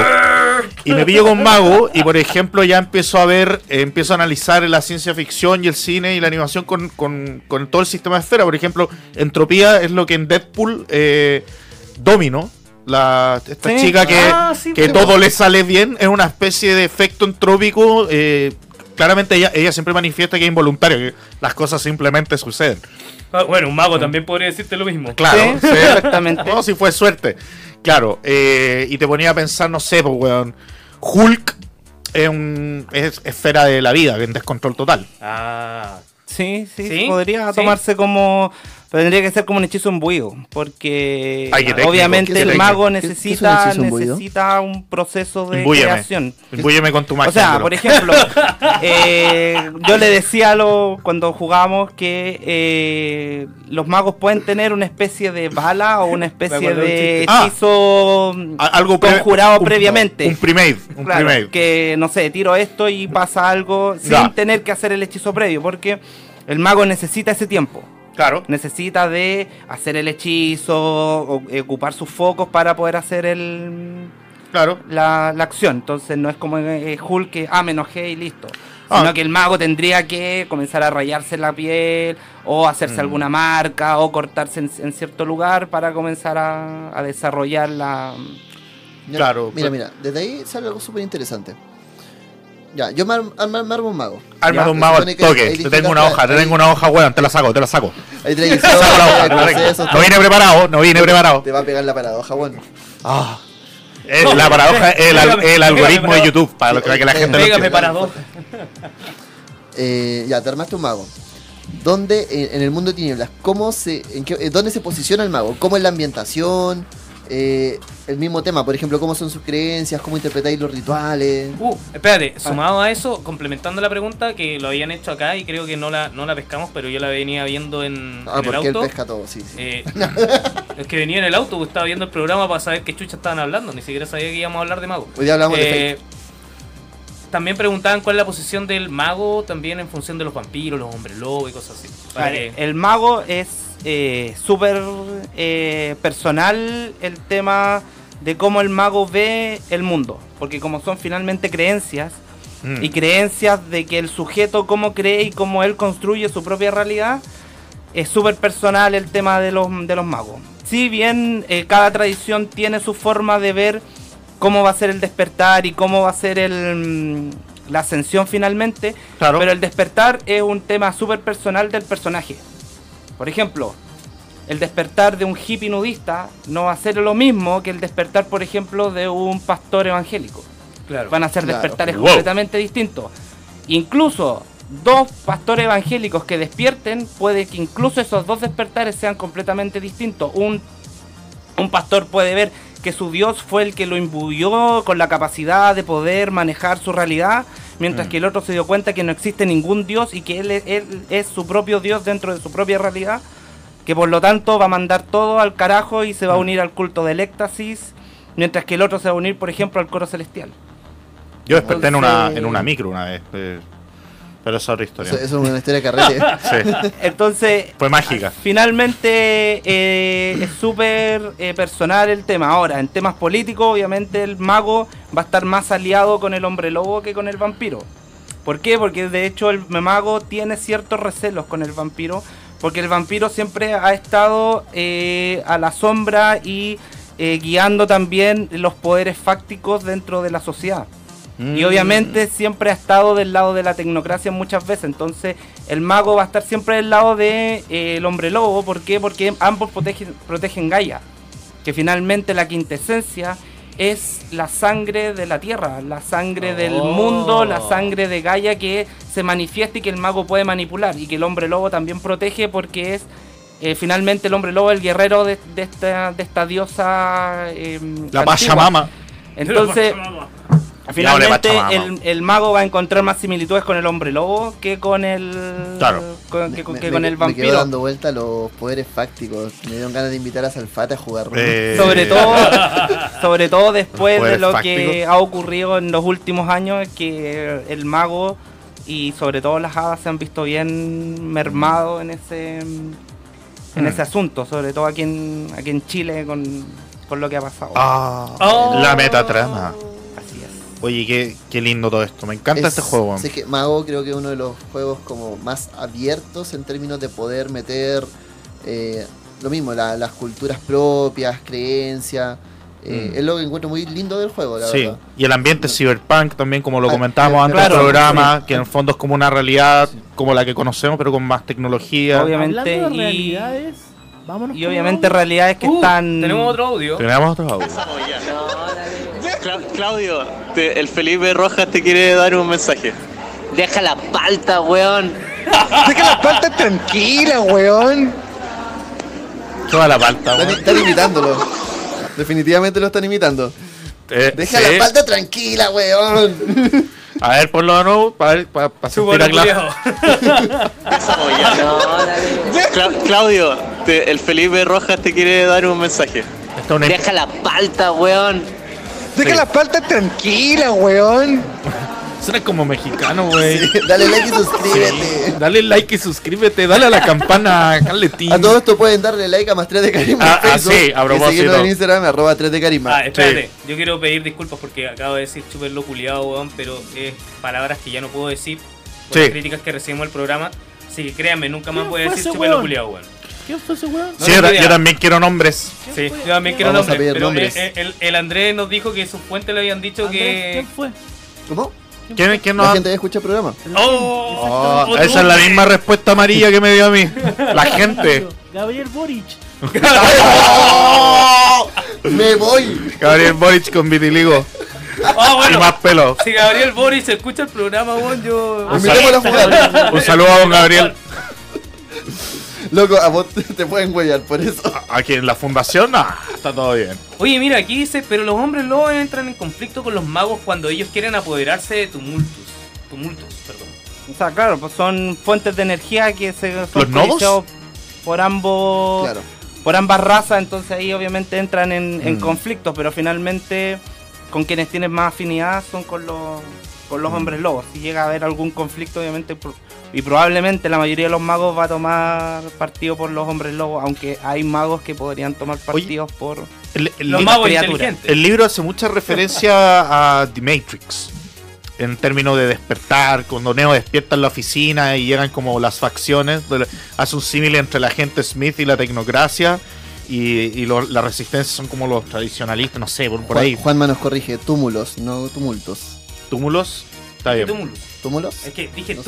Y me pillo con mago y por ejemplo ya empiezo a ver, eh, empiezo a analizar la ciencia ficción y el cine y la animación con, con- con todo el sistema de esfera. Por ejemplo, entropía es lo que en Deadpool eh, Domino, la, esta Sí. chica que, Ah, sí, que sí. todo le sale bien, es una especie de efecto entrópico. eh, claramente ella, ella siempre manifiesta que es involuntario, que las cosas simplemente suceden. Ah, Bueno, un mago también podría decirte lo mismo. Claro, Sí, sí. exactamente. No, si fue suerte. Claro, eh, y te ponía a pensar, no sé, pues, weón. Hulk es, un, es esfera de la vida, en descontrol total. Ah, Sí, sí, ¿Sí? podría ¿Sí? tomarse como. Pero tendría que ser como un hechizo embuido. Porque técnico, obviamente el mago ¿Qué- qué un necesita, necesita un proceso de Imbúyeme. creación. Imbúyeme con tu magia. O sea, por ejemplo, eh, yo le decía a lo, cuando jugábamos que eh, los magos pueden tener una especie de bala o una especie de. Ah. hechizo A- algo pre- conjurado un- previamente. Un premade. Un Claro, premade. que no sé, tiro esto y pasa algo sin Ya. tener que hacer el hechizo previo, porque el mago necesita ese tiempo. Claro. Necesita de hacer el hechizo, o- eh, ocupar sus focos para poder hacer el, Claro. la, la acción. Entonces no es como eh, Hulk que, ah, me enojé y listo. Ah. Sino que el mago tendría que comenzar a rayarse la piel, o hacerse Mm. alguna marca, o cortarse en, en cierto lugar para comenzar a, a desarrollar la... Claro, Mira, pues- mira, desde ahí sale algo súper interesante. Ya, yo me, ar- ar- me armo un mago. Arma de un mago al que toque. Te tengo una hoja, te tengo una hoja, weón. Te la saco, te la saco. La hoja, hay te la tengo. procesos, No vine preparado, no vine preparado. Te va a pegar la paradoja, bueno. Ah. Eh, la paradoja es el, el algoritmo de YouTube, para, lo- que la gente lo Pégame entienda. para dos. Eh, ya, te armaste un mago. ¿dónde, en, en el mundo de tinieblas, cómo se, en qué- eh, dónde se posiciona el mago? ¿Cómo es la ambientación? Eh, el mismo tema, por ejemplo, cómo son sus creencias, cómo interpretáis los rituales. Uh, espérate, sumado a eso, complementando la pregunta que lo habían hecho acá y creo que no la, no la pescamos, pero yo la venía viendo en, Ah, en el porque él auto. pesca todo, sí. sí. Eh, es que venía en el auto, estaba viendo el programa para saber qué chucha estaban hablando, ni siquiera sabía que íbamos a hablar de mago. Hoy día hablamos de Eh, también preguntaban cuál es la posición del mago también en función de los vampiros, los hombres lobo y cosas así. Vale, que- El mago es eh, súper eh, personal el tema de cómo el mago ve el mundo. Porque como son finalmente creencias, Mm. y creencias de que el sujeto cómo cree y cómo él construye su propia realidad, es súper personal el tema de los, de los magos. Si bien eh, cada tradición tiene su forma de ver cómo va a ser el despertar y cómo va a ser el, mm, la ascensión finalmente, Claro. pero el despertar es un tema súper personal del personaje. Por ejemplo, el despertar de un hippie nudista no va a ser lo mismo que el despertar, por ejemplo, de un pastor evangélico. claro. Van a ser Claro. despertares Wow. completamente distintos. Incluso dos pastores evangélicos que despierten, puede que incluso esos dos despertares sean completamente distintos. Un, un pastor puede ver que su Dios fue el que lo imbuyó con la capacidad de poder manejar su realidad, mientras Mm. que el otro se dio cuenta que no existe ningún Dios y que él, es- él es su propio Dios dentro de su propia realidad, que por lo tanto va a mandar todo al carajo y se va a Mm. unir al culto del éxtasis, mientras que el otro se va a unir, por ejemplo, al coro celestial. Yo desperté en una, en una micro una vez. eh, pero es otra historia. Eso, eso es una historia carrete. Sí. Entonces, Fue mágica. finalmente eh, es súper eh, personal el tema. Ahora, en temas políticos, obviamente el mago va a estar más aliado con el hombre lobo que con el vampiro. ¿Por qué? Porque de hecho el mago tiene ciertos recelos con el vampiro, porque el vampiro siempre ha estado eh, a la sombra y eh, guiando también los poderes fácticos dentro de la sociedad. Y Mm. obviamente siempre ha estado del lado de la tecnocracia muchas veces. Entonces el mago va a estar siempre del lado del de, eh, el hombre lobo. ¿Por qué? Porque ambos protegen, protegen Gaia. Que finalmente la quintesencia es la sangre de la tierra, la sangre del Oh. mundo, la sangre de Gaia que se manifiesta y que el mago puede manipular. Y que el hombre lobo también protege porque es eh, finalmente el hombre lobo el guerrero de, de esta, de esta diosa. eh, La. Pachamama. Entonces, Finalmente Pachamama. el, el mago va a encontrar más similitudes con el hombre lobo que con el Claro. con, que, con- Me- que me- con el Me quedo vampiro. dando vuelta a los poderes fácticos. Me dieron ganas de invitar a Salfate a jugar. Eh, Sobre todo sobre todo después de lo que ha ocurrido en los últimos años que el mago y sobre todo las hadas se han visto bien mermados en ese en Hmm. ese asunto, sobre todo aquí en aquí en Chile con, con lo que ha pasado. Ah, Oh. La metatrama. Oye, qué, qué lindo todo esto. Me encanta Es- este juego. sí, es que Mago creo que es uno de los juegos como más abiertos en términos de poder meter eh, lo mismo, la- las culturas propias, creencias. eh, Mm. Es lo que encuentro muy lindo del juego, la Sí, verdad. y el ambiente cyberpunk también, como lo Ah, comentábamos antes claro, del programa, que en el fondo es como una realidad como la que conocemos, pero con más tecnología. Obviamente, y- realidades, vámonos Y obviamente realidades que Uh, están Tenemos otro audio. Tenemos otro audio. Cla- Claudio, te- el Felipe Rojas te quiere dar un mensaje. Deja la palta, weón. Deja la palta tranquila, weón. Toda la palta, weón. están imitándolo. Definitivamente lo están imitando. Eh, Deja sí. la palta tranquila, weón. A ver, ponlo de nuevo, para ver, para, para Su sentir a Cla-. Cla- Claudio, te- el Felipe Rojas te quiere dar un mensaje. Deja la palta, weón. Deja la palta tranquila, weón. Suena como mexicano, güey. Dale like y suscríbete. Dale like y suscríbete, dale a la campana, Carletín. A todo esto pueden darle like a más 3 de Carisma Ah, en ah, sí, a propósito. en Instagram, arroba 3 de Carisma. Ah, espérate, yo quiero pedir disculpas porque acabo de decir súper lo culiado, weón, pero es palabras que ya no puedo decir por Sí. las críticas que recibimos el programa. Así que créanme, nunca más ¿Quién voy a decir súper lo weón? Culiado, weón. ¿Quién fue ese weón? No Sí, tengo yo, idea. yo también quiero nombres. Sí, yo también quiero Vamos a nombres. pedir Pero nombres. eh, el, el Andrés nos dijo que sus fuentes le habían dicho Andrés, que. ¿Quién fue? ¿Cómo? ¿Quién, quién La nos gente escucha el programa. ¡Oh! Oh, esa es la misma respuesta amarilla que me dio a mí. La gente. Gabriel Boric. ¡Me voy! Gabriel Boric con vitiligo. Ah, Y bueno. más pelo. Si Gabriel Boris escucha el programa, weón, yo. Un Invitémoslo a jugar. Un saludo a don Gabriel. Loco, a vos te, te pueden huellar por eso. Aquí en la fundación, ah, está todo bien. Oye, mira, aquí dice, pero los hombres lobos entran en conflicto con los magos cuando ellos quieren apoderarse de tumultos. Tumultos, perdón. O sea, claro, pues son fuentes de energía que se son ¿Los por ambos Claro. por ambas razas, entonces ahí obviamente entran en, en Mm. conflictos, pero finalmente con quienes tienen más afinidad son con los con los hombres lobos. Si llega a haber algún conflicto, obviamente, y probablemente la mayoría de los magos va a tomar partido por los hombres lobos, aunque hay magos que podrían tomar partidos por El, el Los magos inteligentes. el libro hace mucha referencia a The Matrix. En términos de despertar, cuando Neo despierta en la oficina y llegan como las facciones, hace un símil entre la gente Smith y la tecnocracia. Y, y lo- la resistencia son como los tradicionalistas, no sé, por, por Juan- ahí. Juanma nos corrige, túmulos, no tumultos. Túmulos, está bien. Tumulus. ¿Túmulos? Es que dije No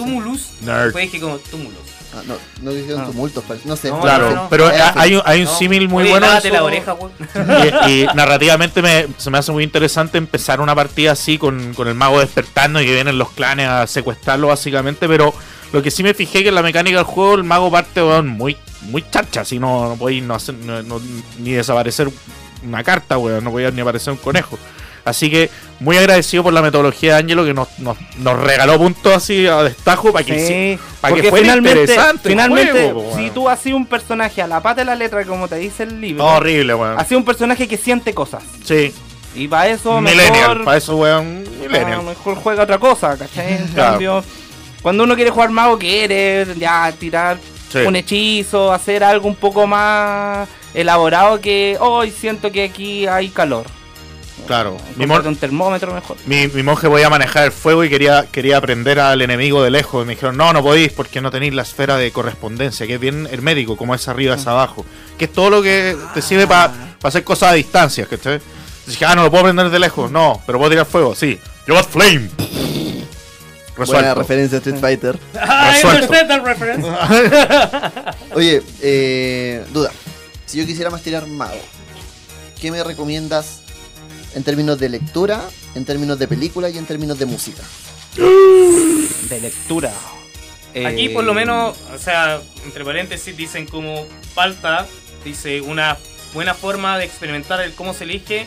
Nerd. después dije como túmulos. Ah, no, no dijeron Ah. tumultos, no sé. No, Claro, no, pero ha- hay, un- hay un No. símil muy Oye, bueno. lávate eso. la oreja, weón. y, y narrativamente me- se me hace muy interesante empezar una partida así con, con el mago despertando y que vienen los clanes a secuestrarlo básicamente, pero lo que sí me fijé que en la mecánica del juego el mago parte weón, muy muy charcha, así no, no podéis no hacer- no- no- ni desaparecer una carta, weón, no podía ni aparecer un conejo. Así que muy agradecido por la metodología de Angelo que nos, nos, nos regaló puntos así a destajo para que, Sí, para que fuera finalmente, interesante finalmente juego, si weón. tú haces un personaje a la pata de la letra, como te dice el libro, horrible, weón. haces un personaje que siente cosas. Sí, Y para eso millennial, mejor, para eso weón, ah, millennial. mejor juega otra cosa, ¿cachai? En Claro. cambio, cuando uno quiere jugar mago, quiere ya tirar Sí. un hechizo, hacer algo un poco más elaborado que hoy siento que aquí hay calor. Claro, mi, Cómprate mon- un termómetro mejor. mi, mi monje podía manejar el fuego y quería, quería aprender al enemigo de lejos. Y me dijeron, no, no podéis porque no tenéis la esfera de correspondencia, que es bien hermético, como es arriba es abajo. Que es todo lo que te sirve para hacer cosas a distancia. ¿cachai? Dije, ah, no lo puedo prender de lejos. No, pero puedo tirar fuego, sí. Yo got flame. Buena Resuelto. referencia a Street Fighter. Oye, eh, duda. Si yo quisiera más tirar mago, ¿qué me recomiendas en términos de lectura, en términos de película y en términos de música? De lectura. Aquí Eh, por lo menos, o sea, entre paréntesis dicen como falta, dice una buena forma de experimentar el cómo se elige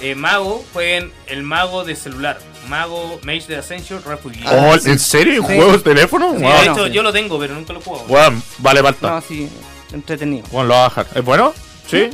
eh, mago, jueguen el mago de celular, mago Mage de Ascension Refugee. Ah, Oh. ¿En serio? ¿En Sí. juegos de teléfono? Sí, Wow. de hecho, sí. yo lo tengo, pero nunca lo jugado. Weón, vale falta. No, sí, entretenido. Bueno, lo voy a bajar. ¿Es bueno? ¿Sí?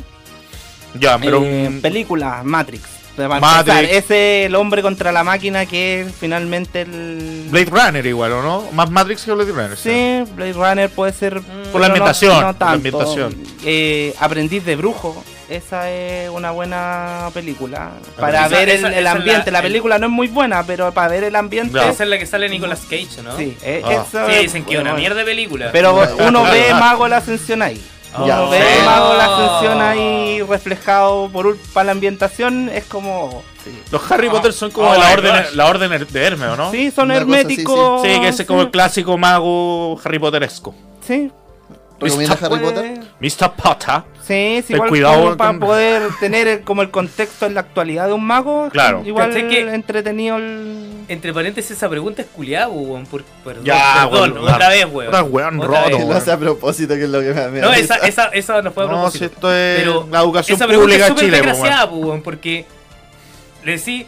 Ya, pero... Eh, un- película, Matrix. Para Matrix. empezar, ese el hombre contra la máquina que es finalmente el. Blade Runner igual, ¿o no? Más Matrix que Blade Runner. Sí, Blade Runner puede ser. Por la no- ambientación, no la ambientación. Eh, Aprendiz de Brujo. Esa es una buena película. Para Esa- ver el, esa- ambiente. la- La, película no es muy buena, pero para ver el ambiente. Esa es la que sale Nicolas Cage, ¿no? Sí, eh, Ah. esa Sí, es- dicen que es una mierda de película. Pero uno ve Mago la Ascensión ahí. Uno Ya. ve Sí. Mago la Ascensión ahí reflejado por para la ambientación. Es como. Sí, Los Harry Potter son como Oh la, orden, la orden de Hermes, ¿o no? Sí, son Una cosa así, herméticos. Sí, que ese es como el clásico mago Harry Potteresco. Sí, ¿Recomiendas Harry Potter? Mr. Potter. Sí, sí igual cuidado como para poder tener como el contexto en la actualidad de un mago. Claro. Igual ¿Cachai que- entretenido el. Entre paréntesis, esa pregunta es culiada, weón. Por, perdón, Ya, perdón, weón, otra vez, weón. otra weón Otra roto, vez. Que lo hace a propósito, que es lo que me, No, esa, esa, esa no fue a No, propósito. si esto es Pero la educación esa pregunta pública es Chile, desgraciada, weón, porque le decís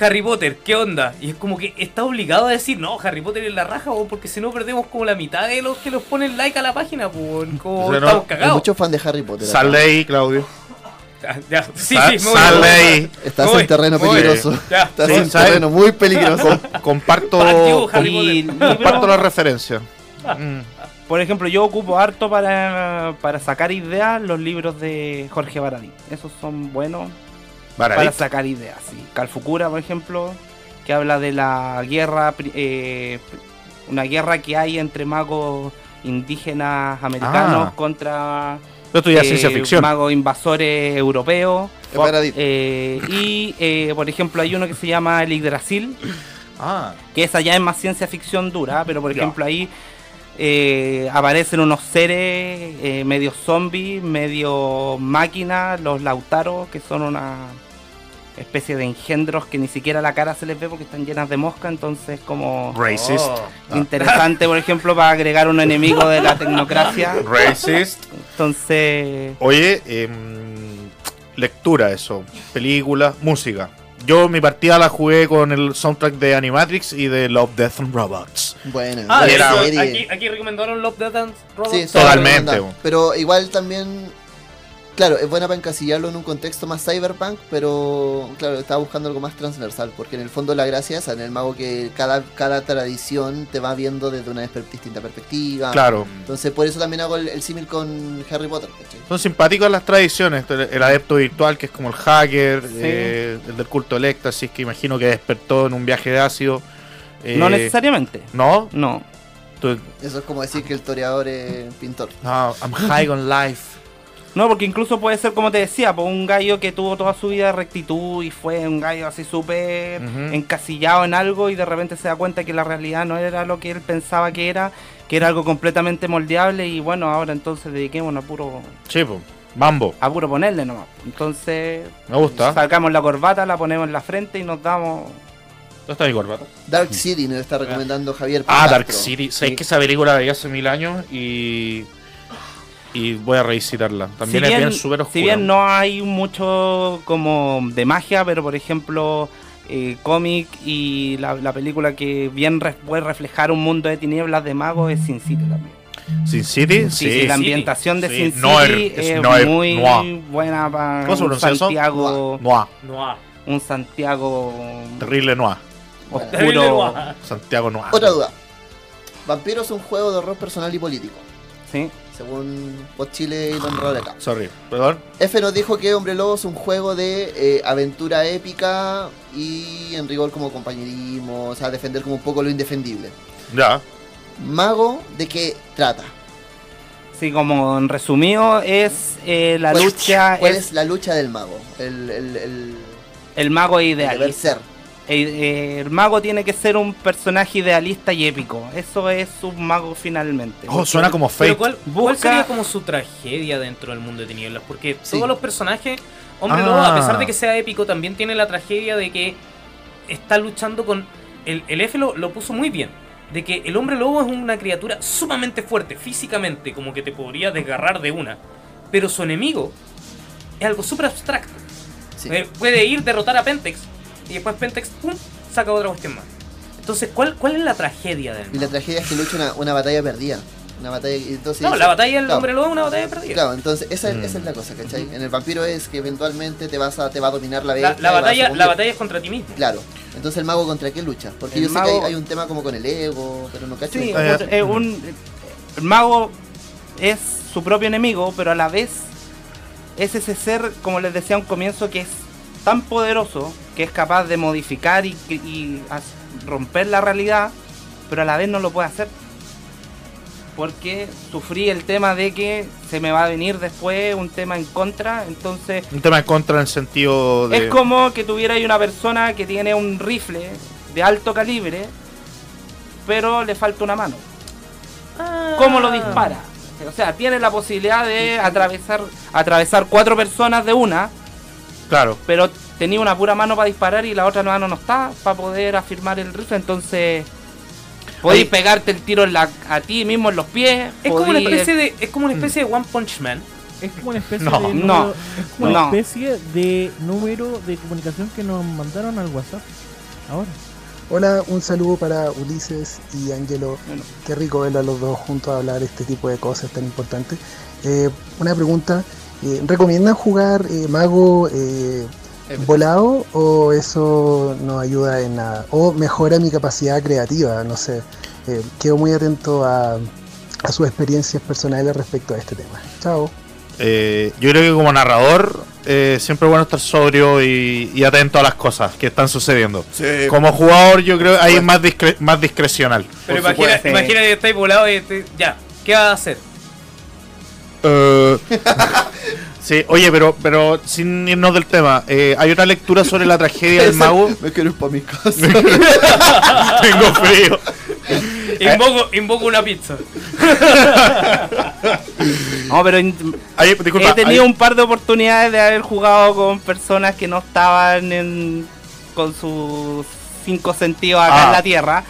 Harry Potter, ¿qué onda? Y es como que está obligado a decir, no, Harry Potter es la raja, porque si no perdemos como la mitad de los que los ponen like a la página, po, weón, como O sea, no- estamos Hay cagados. muchos fans de Harry Potter. Sal de ahí, Claudio. Ah, ya, sí, sí, muy sal de ahí. Estás Voy, en terreno voy. peligroso. Ya, Estás sí, en ¿sabes? terreno muy peligroso. Comparto, Y comparto la referencia. Mm. por ejemplo, yo ocupo harto para, para sacar ideas los libros de Jorge Baradí. Esos son buenos para sacar ideas. Sí. Calfucura, por ejemplo, que habla de la guerra, pri- eh, una guerra que hay entre magos indígenas americanos Ah. contra eh, ciencia ficción. magos invasores europeos. Eh, y, eh, por ejemplo, hay uno que se llama el Yggdrasil, Ah, que esa ya es más ciencia ficción dura, pero por Ya. ejemplo ahí eh, aparecen unos seres eh, medio zombies, medio máquinas, los lautaros, que son una especie de engendros que ni siquiera la cara se les ve porque están llenas de mosca, entonces como Racist. Oh. interesante, por ejemplo, para agregar un enemigo de la tecnocracia. Racist. Entonces, Oye, em, lectura eso, película, música. Yo mi partida la jugué con el soundtrack de Animatrix y de Love, Death and Robots. Bueno, Ah, Era- aquí, aquí recomendaron Love, Death and Robots. Sí, Totalmente. Pero igual también, claro, es buena para encasillarlo en un contexto más cyberpunk, pero claro, estaba buscando algo más transversal, porque en el fondo la gracia es en el mago que cada, cada tradición te va viendo desde una distinta perspectiva. Claro. Entonces por eso también hago el, el símil con Harry Potter. ¿cachai? Son simpáticas las tradiciones. El, el adepto virtual, que es como el hacker, eh, el del culto del éxtasis, que imagino que despertó en un viaje de ácido. Eh, no necesariamente. ¿No? No. Tú- Eso es como decir que el toreador es pintor. no, I'm high on life. No, porque incluso puede ser, como te decía, pues un gallo que tuvo toda su vida de rectitud y fue un gallo así súper encasillado en algo y de repente se da cuenta que la realidad no era lo que él pensaba que era, que era algo completamente moldeable y bueno, ahora entonces dediquémonos a puro, Chipo, mambo. a puro ponerle nomás. Entonces Me gusta. sacamos la corbata, la ponemos en la frente y nos damos... ¿Dónde está mi corbata? Dark City nos está recomendando Javier Ah, Castro. Dark City. Sabéis que esa película la vi hace mil años y. Y voy a revisitarla. También si es bien, bien súper oscura. si bien no hay mucho como de magia, pero por ejemplo eh, cómic y la, la película que bien re- puede reflejar un mundo de tinieblas de magos es Sin City también. Sin City, Sí, sí. sí, la ambientación de Sí, Sin City noir, es es noir, muy noir. buena para ¿Cómo se un? Santiago, Noir. Noir. un Santiago Terrible Noir. Terrible oscuro. noir. Santiago Noir. Otra duda. Vampiro es un juego de horror personal y político, Sí. Según Post Chile y Don Raúl acá. Sorry, perdón. F nos dijo que Hombre Lobo es un juego de eh, aventura épica y en rigor como compañerismo, o sea, defender como un poco lo indefendible. Ya. Mago, ¿de qué trata? Sí, como en resumido es eh, la ¿Cuál- lucha, ¿Cuál es es la lucha del mago? El, el, el, el mago el deber ser. El, eh, el mago tiene que ser un personaje idealista y épico. Eso es un mago finalmente. Oh, suena como Pero fake. ¿cuál, Busca- cuál sería como su tragedia dentro del mundo de tinieblas? Porque Sí. todos los personajes, Hombre Ah. Lobo, a pesar de que sea épico, también tiene la tragedia de que está luchando con... El, el F lo, lo puso muy bien. De que el hombre lobo es una criatura sumamente fuerte, físicamente, como que te podría desgarrar de una. Pero su enemigo es algo súper abstracto. Sí. Eh, puede ir, derrotar a Pentex, y después Pentex, ¡pum!, saca otra cuestión más. Entonces, ¿cuál, cuál es la tragedia del Y la tragedia es que lucha una, una batalla perdida. Una batalla. Entonces, No, la batalla del Claro. hombre lobo es una batalla perdida. Claro, entonces esa, es- Mm. esa es la cosa, ¿cachai? En el vampiro es que eventualmente te vas a, te va a dominar la La, bestia. la batalla, la batalla es contra ti mismo. Claro. Entonces el mago contra qué lucha? Porque El yo sé que hay, hay un tema como con el ego, pero no cacho. Sí. Eh, eh, un- el mago es su propio enemigo, pero a la vez es ese ser, como les decía a un comienzo, que es tan poderoso que es capaz de modificar y, y romper la realidad, pero a la vez no lo puede hacer. Porque sufrí el tema de que se me va a venir después un tema en contra, entonces Un tema en contra en el sentido de. es como que tuviera ahí una persona que tiene un rifle de alto calibre, pero le falta una mano. ¿Cómo lo dispara? O sea, tiene la posibilidad de atravesar, atravesar cuatro personas de una, Claro. pero tenía una pura mano para disparar y la otra mano no está para poder afirmar el rifle, entonces podéis pegarte el tiro en la, a ti mismo en los pies. Es como una especie de, es como una especie de One Punch Man. Es como una especie No. de número, No. es como una No. especie de número de comunicación que nos mandaron al WhatsApp. Ahora. Hola, un saludo para Ulises y Angelo. Bueno. Qué rico verlo a los dos juntos a hablar este tipo de cosas tan importantes. Eh, una pregunta, eh, ¿recomiendan jugar eh, mago eh, volado o eso no ayuda en nada? ¿O mejora mi capacidad creativa? No sé, eh, quedo muy atento a, a sus experiencias personales respecto a este tema. Chao. Eh, yo creo que como narrador eh, siempre es bueno estar sobrio y, y atento a las cosas que están sucediendo. Como jugador yo creo que ahí es más, discre- más discrecional. Pero imagina, imagina que estáis volado y ya, ¿qué vas a hacer? Eh, sí, oye, pero, pero sin irnos del tema, eh, hay otra lectura sobre la tragedia del mago. Me quiero ir para mi casa. Tengo frío. Invoco, invoco una pizza. No, pero disculpa, he tenido un par de oportunidades de haber jugado con personas que no estaban en, con sus cinco sentidos acá Ah. en la tierra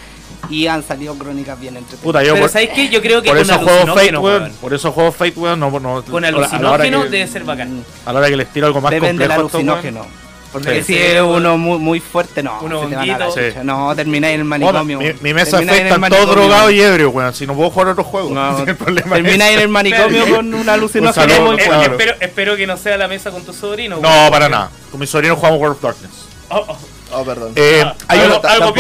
y han salido crónicas bien entretenidas. Puta, yo Pero por, ¿sabéis qué? Yo creo que por con eso juego Fate, alucinógeno, weón. Por eso juego Fate, weón. No, no, Con alucinógeno que- debe ser bacán. A la hora que les tiro algo más complejo alucinógeno. Porque si es uno muy, muy fuerte, no. Uno te van a. No, termináis en el Bueno, manicomio. mi, mi mesa todos manicomio. drogados y ebrios, weón. Si no puedo jugar otros juegos. No, termináis en el manicomio con un Un alucinógeno saludo, muy claro. espero, espero que no sea la mesa con tu sobrino. No, weón, para nada. Con mi sobrino jugamos World of Darkness. Oh, oh. Oh, perdón. Eh, Ah, hay, algo- una- algo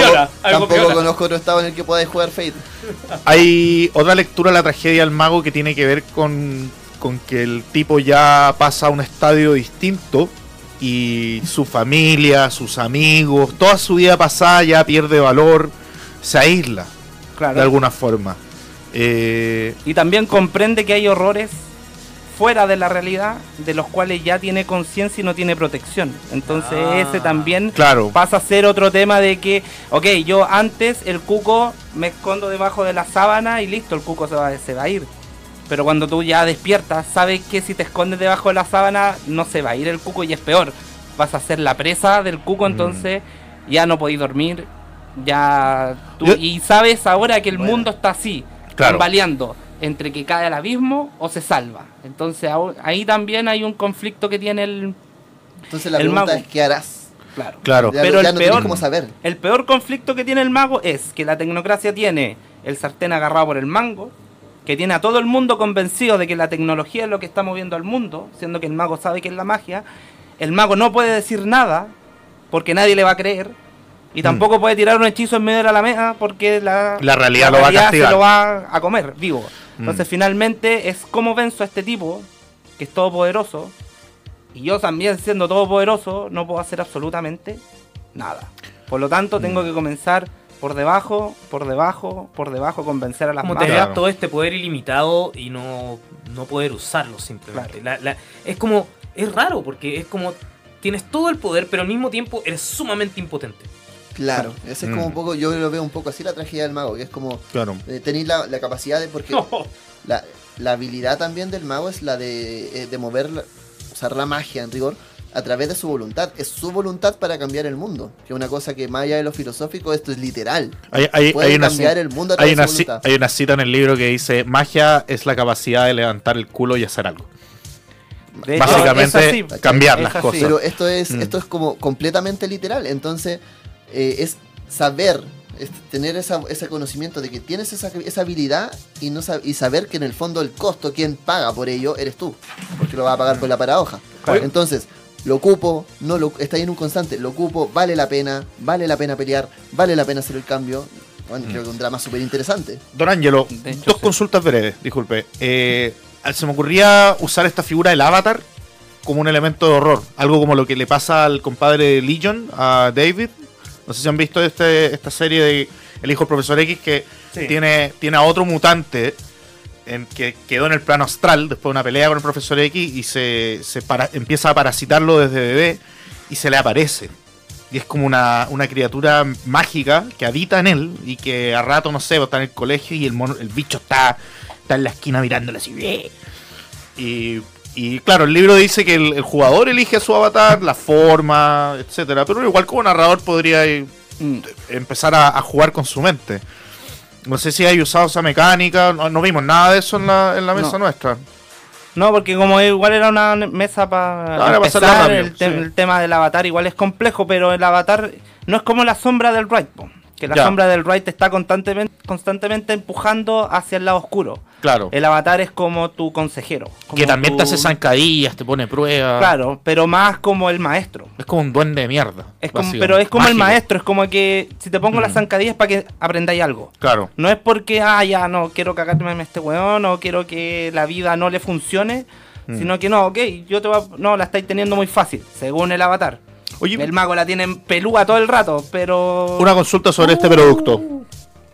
tampoco algo conozco otro estado en el que podáis jugar Fate. hay otra lectura de la tragedia del mago que tiene que ver con, con que el tipo ya pasa a un estadio distinto y su familia, sus amigos, toda su vida pasada ya pierde valor, se aísla de Claro. alguna forma. Eh, Y también comprende que hay horrores fuera de la realidad de los cuales ya tiene conciencia y no tiene protección. Entonces Ah. ese también claro, pasa a ser otro tema de que, ok, yo antes el cuco me escondo debajo de la sábana y listo, el cuco se va, se va a ir. Pero cuando tú ya despiertas, sabes que si te escondes debajo de la sábana no se va a ir el cuco y es peor. Vas a ser la presa del cuco, Mm. entonces ya no podéis dormir. Ya tú, Yo- y sabes ahora que el Bueno. mundo está así, Claro. tambaleando entre que cae al abismo o se salva. Entonces ahí también hay un conflicto que tiene el Entonces la El pregunta mago. es: ¿qué harás? claro. claro. Ya, Pero ya el no peor- cómo saber. El peor conflicto que tiene el mago es que la tecnocracia tiene el sartén agarrado por el mango, que tiene a todo el mundo convencido de que la tecnología es lo que está moviendo al mundo, siendo que el mago sabe que es la magia. El mago no puede decir nada porque nadie le va a creer. Y tampoco puede tirar un hechizo en medio de la alameda porque la, La realidad lo va a castigar. se lo va a comer vivo. Mm. Entonces finalmente es cómo venzo a este tipo, que es todopoderoso, y yo también siendo todopoderoso no puedo hacer absolutamente nada. Por lo tanto tengo Mm. que comenzar por debajo, por debajo, por debajo, convencer a las Como tener Claro. todo este poder ilimitado y no, no poder usarlo simplemente. La- la- es como, es raro porque es como, tienes todo el poder, pero al mismo tiempo eres sumamente impotente. Claro, ese es como Mm. un poco, yo lo veo un poco así la tragedia del mago, que es como Claro. eh, tenéis la, la capacidad de, porque la, la habilidad también del mago es la de, eh, de mover, usar la magia en rigor a través de su voluntad. Es su voluntad para cambiar el mundo, que es una cosa que más allá de lo filosófico, esto es literal. Hay, hay- Puede hay una, cambiar el mundo a hay, una, de su ci- voluntad. hay una cita en el libro que dice, magia es la capacidad de levantar el culo y hacer algo. De Básicamente, así. cambiar las cosas. Pero esto es, Mm. esto es como completamente literal. Entonces, eh, es saber, es tener esa, ese conocimiento de que tienes esa, esa habilidad y, no sab- y saber que en el fondo el costo, quien paga por ello, eres tú. Porque lo vas a pagar por la paradoja. Claro. Entonces, lo ocupo, no lo, está ahí en un constante, lo ocupo, vale la pena, vale la pena pelear, vale la pena hacer el cambio. Bueno, creo que un drama súper interesante. Don hecho, dos sí. consultas breves, disculpe. Eh, se me ocurría usar esta figura del avatar como un elemento de horror. Algo como lo que le pasa al compadre de Legion, a David. No sé si han visto este, esta serie de El hijo del profesor X que Sí. tiene, tiene a otro mutante en que quedó en el plano astral después de una pelea con el profesor X y se, se para- empieza a parasitarlo desde bebé y se le aparece. Y es como una, una criatura mágica que habita en él y que a rato, no sé, está en el colegio y el, mono- el bicho está, está en la esquina mirándole así. "Bleh". Y, y claro, el libro dice que el, el jugador elige a su avatar, la forma, etcétera Pero igual como narrador podría eh, Mm. empezar a, a jugar con su mente. No sé si hay usado esa mecánica, no, no vimos nada de eso en la, en la mesa No. nuestra. No, porque como igual era una mesa para rápido, el, te- sí. el tema del avatar igual es complejo, pero el avatar no es como la sombra del right, que la Ya. sombra del right te está constantemente, constantemente empujando hacia el lado oscuro. Claro. El avatar es como tu consejero. como que también tu- te hace zancadillas, te pone pruebas. Claro, pero más como el maestro. Es como un duende de mierda. Es como, básicamente. pero es como el maestro, es como que si te pongo las Mm. zancadillas para que aprendáis algo. Claro. No es porque, ah, ya, no, quiero cagarme a este weón o quiero que la vida no le funcione, Mm. sino que no, ok, yo te voy a- No, la estáis teniendo muy fácil, según el avatar. Oye, El mago la tiene en pelúa todo el rato, pero... una consulta sobre este producto.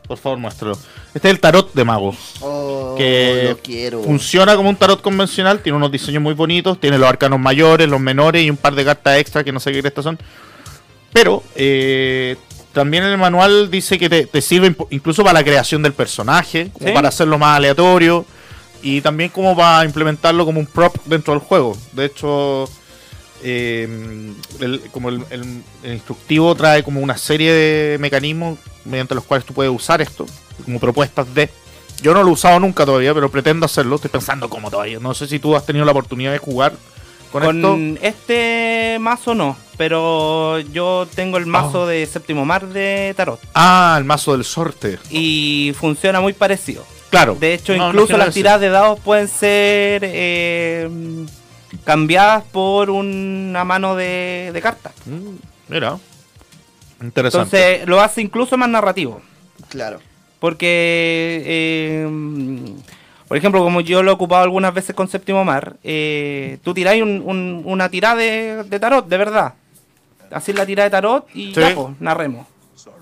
Por favor, muéstralo. Este es el tarot de mago. Oh, Que lo quiero. Funciona como un tarot convencional, tiene unos diseños muy bonitos, tiene los arcanos mayores, los menores y un par de cartas extra que no sé qué estas son. Pero eh, también en el manual dice que te, te sirve incluso para la creación del personaje, como ¿Sí? para hacerlo más aleatorio. y también como va a implementarlo como un prop dentro del juego. De hecho, eh, el- como el, el- el instructivo trae como una serie de mecanismos mediante los cuales tú puedes usar esto, como propuestas de... Yo no lo he usado nunca todavía, pero pretendo hacerlo. Estoy pensando cómo todavía. No sé si tú has tenido la oportunidad de jugar con, esto. Con este mazo no, pero yo tengo el mazo de séptimo mar de tarot Ah, el mazo del sorte. y funciona muy parecido. Claro. De hecho, No, incluso no las tiradas de dados pueden ser eh, cambiadas por una mano de, de cartas. Mm, Mira. Interesante. Entonces lo hace incluso más narrativo. Claro. Porque, eh, por ejemplo, como yo lo he ocupado algunas veces con Séptimo Mar, eh, tú tiráis un- un- una tirada de, de tarot, de verdad. Así la tirada de tarot y Sí. ya, pues, narremos.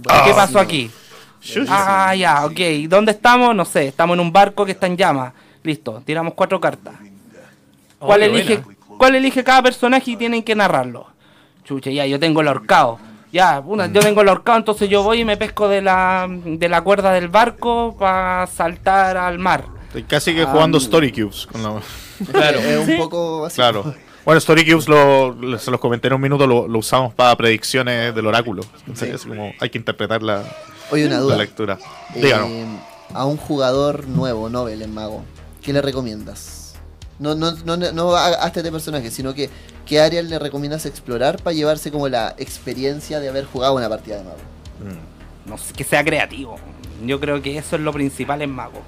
Ah, ¿Qué pasó aquí? Ah, ya, ok. ¿Dónde estamos? No sé, estamos en un barco que está en llamas. Listo, tiramos cuatro cartas. ¿Cuál, Oh, qué elige. ¿Cuál elige cada personaje y tienen que narrarlo? Chucha, ya, yo tengo el ahorcado. Ya, una, yo tengo el ahorcado, entonces yo voy y me pesco de la, de la cuerda del barco para saltar al mar. Estoy casi que jugando Story Cubes. Con la... Claro. Es un poco así. Claro. Bueno, Story Cubes, lo, lo- se los comenté en un minuto, lo, lo usamos para predicciones del oráculo. Entonces, es como hay que interpretar la, Oye, una duda. la lectura. Eh, a un jugador nuevo, novel en mago, ¿qué le recomiendas? No, no, no, no hasta este personaje, sino que ¿qué área le recomiendas explorar para llevarse como la experiencia de haber jugado una partida de mago? No sé, que sea creativo. Yo creo que eso es lo principal en Mago.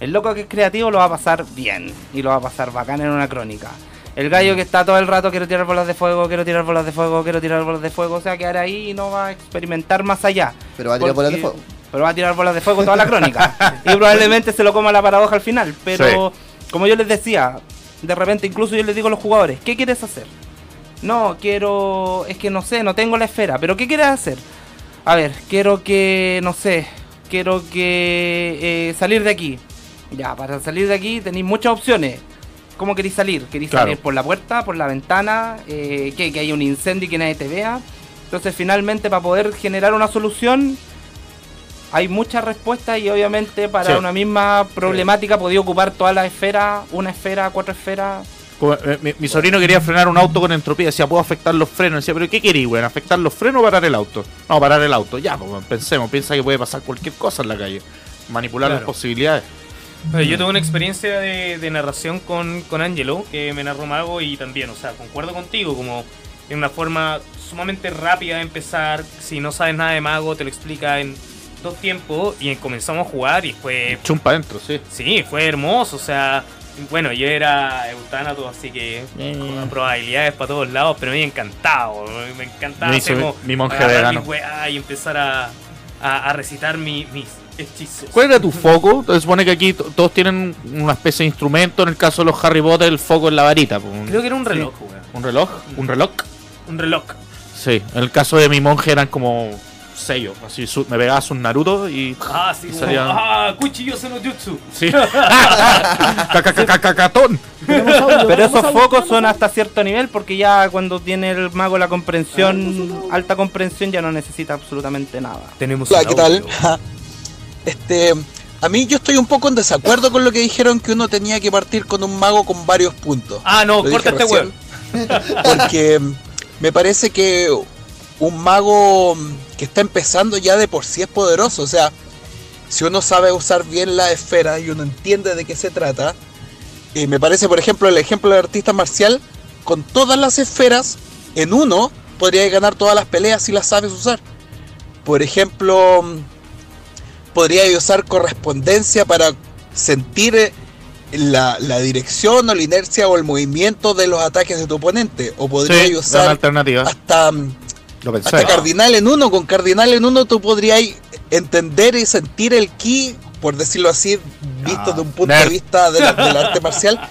El loco que es creativo lo va a pasar bien y lo va a pasar bacán en una crónica. El gallo que está todo el rato quiero tirar bolas de fuego, quiero tirar bolas de fuego, quiero tirar bolas de fuego, o sea, quedar ahí y no va a experimentar más allá. Pero va a tirar bolas de fuego. Pero va a tirar bolas de fuego toda la crónica. y probablemente se lo coma la paradoja al final. Pero como yo les decía, de repente incluso yo les digo a los jugadores, ¿qué quieres hacer? No, quiero... Es que no sé, no tengo la esfera. ¿Pero qué quieres hacer? A ver, quiero que... No sé. Quiero que... eh, salir de aquí. Ya, para salir de aquí tenéis muchas opciones. ¿Cómo queréis salir? ¿Queréis Claro. salir por la puerta, por la ventana? Eh. ¿Que hay un incendio y que nadie te vea? Entonces finalmente para poder generar una solución hay muchas respuestas y obviamente para Sí. una misma problemática podía ocupar todas las esferas, una esfera, cuatro esferas. Como, eh, mi, mi sobrino quería frenar un auto con entropía. Decía, ¿puedo afectar los frenos? Decía, ¿pero qué querí, weón? ¿Afectar los frenos o parar el auto? No, parar el auto. Ya, pues, pensemos. Piensa que puede pasar cualquier cosa en la calle. Manipular las posibilidades. Yo tuve una experiencia de, de narración con, con Angelo, que me narró Mago, y también, o sea, concuerdo contigo, como en una forma sumamente rápida de empezar. Si no sabes nada de Mago, te lo explica en dos tiempos, y comenzamos a jugar, y fue. Chumpa adentro, sí. Sí, fue hermoso, o sea. Bueno, yo era eutánato, así que Eh. con probabilidades para todos lados, pero me encantaba, me encantaba Me como mi monje mis weas y empezar a, a, a recitar mi- mis hechizos. ¿Cuál era tu foco? Se supone que aquí to- todos tienen una especie de instrumento. En el caso de los Harry Potter, el foco es la varita. Creo que era un reloj. ¿Un reloj? ¿Un reloj? Un reloj. Sí. En el caso de mi monje eran como sellos. Así, su- me pegabas un Naruto y. Ah, sí, y salía- ah, cuchillo no jutsu. Sí. Cacacacacatón. Pero esos focos son hasta cierto nivel porque ya cuando tiene el mago la comprensión, alta comprensión, ya no necesita absolutamente nada. Tenemos Hola, ¿qué tal? Este, a mí yo estoy un poco en desacuerdo con lo que dijeron que uno tenía que partir con un mago con varios puntos. Ah, no, corta este weón. Porque me parece que un mago que está empezando ya de por sí es poderoso. O sea, si uno sabe usar bien la esfera y uno entiende de qué se trata, eh, me parece, por ejemplo, el ejemplo del artista marcial, con todas las esferas en uno, podría ganar todas las peleas si las sabes usar. Por ejemplo, podría usar correspondencia para sentir eh, la, la dirección o la inercia o el movimiento de los ataques de tu oponente. O podría Sí, usar hasta, Lo pensé. hasta cardinal en uno. Con cardinal en uno tú podrías entender y sentir el ki, por decirlo así, visto Ah, de un punto nerd. de vista de la- del arte marcial.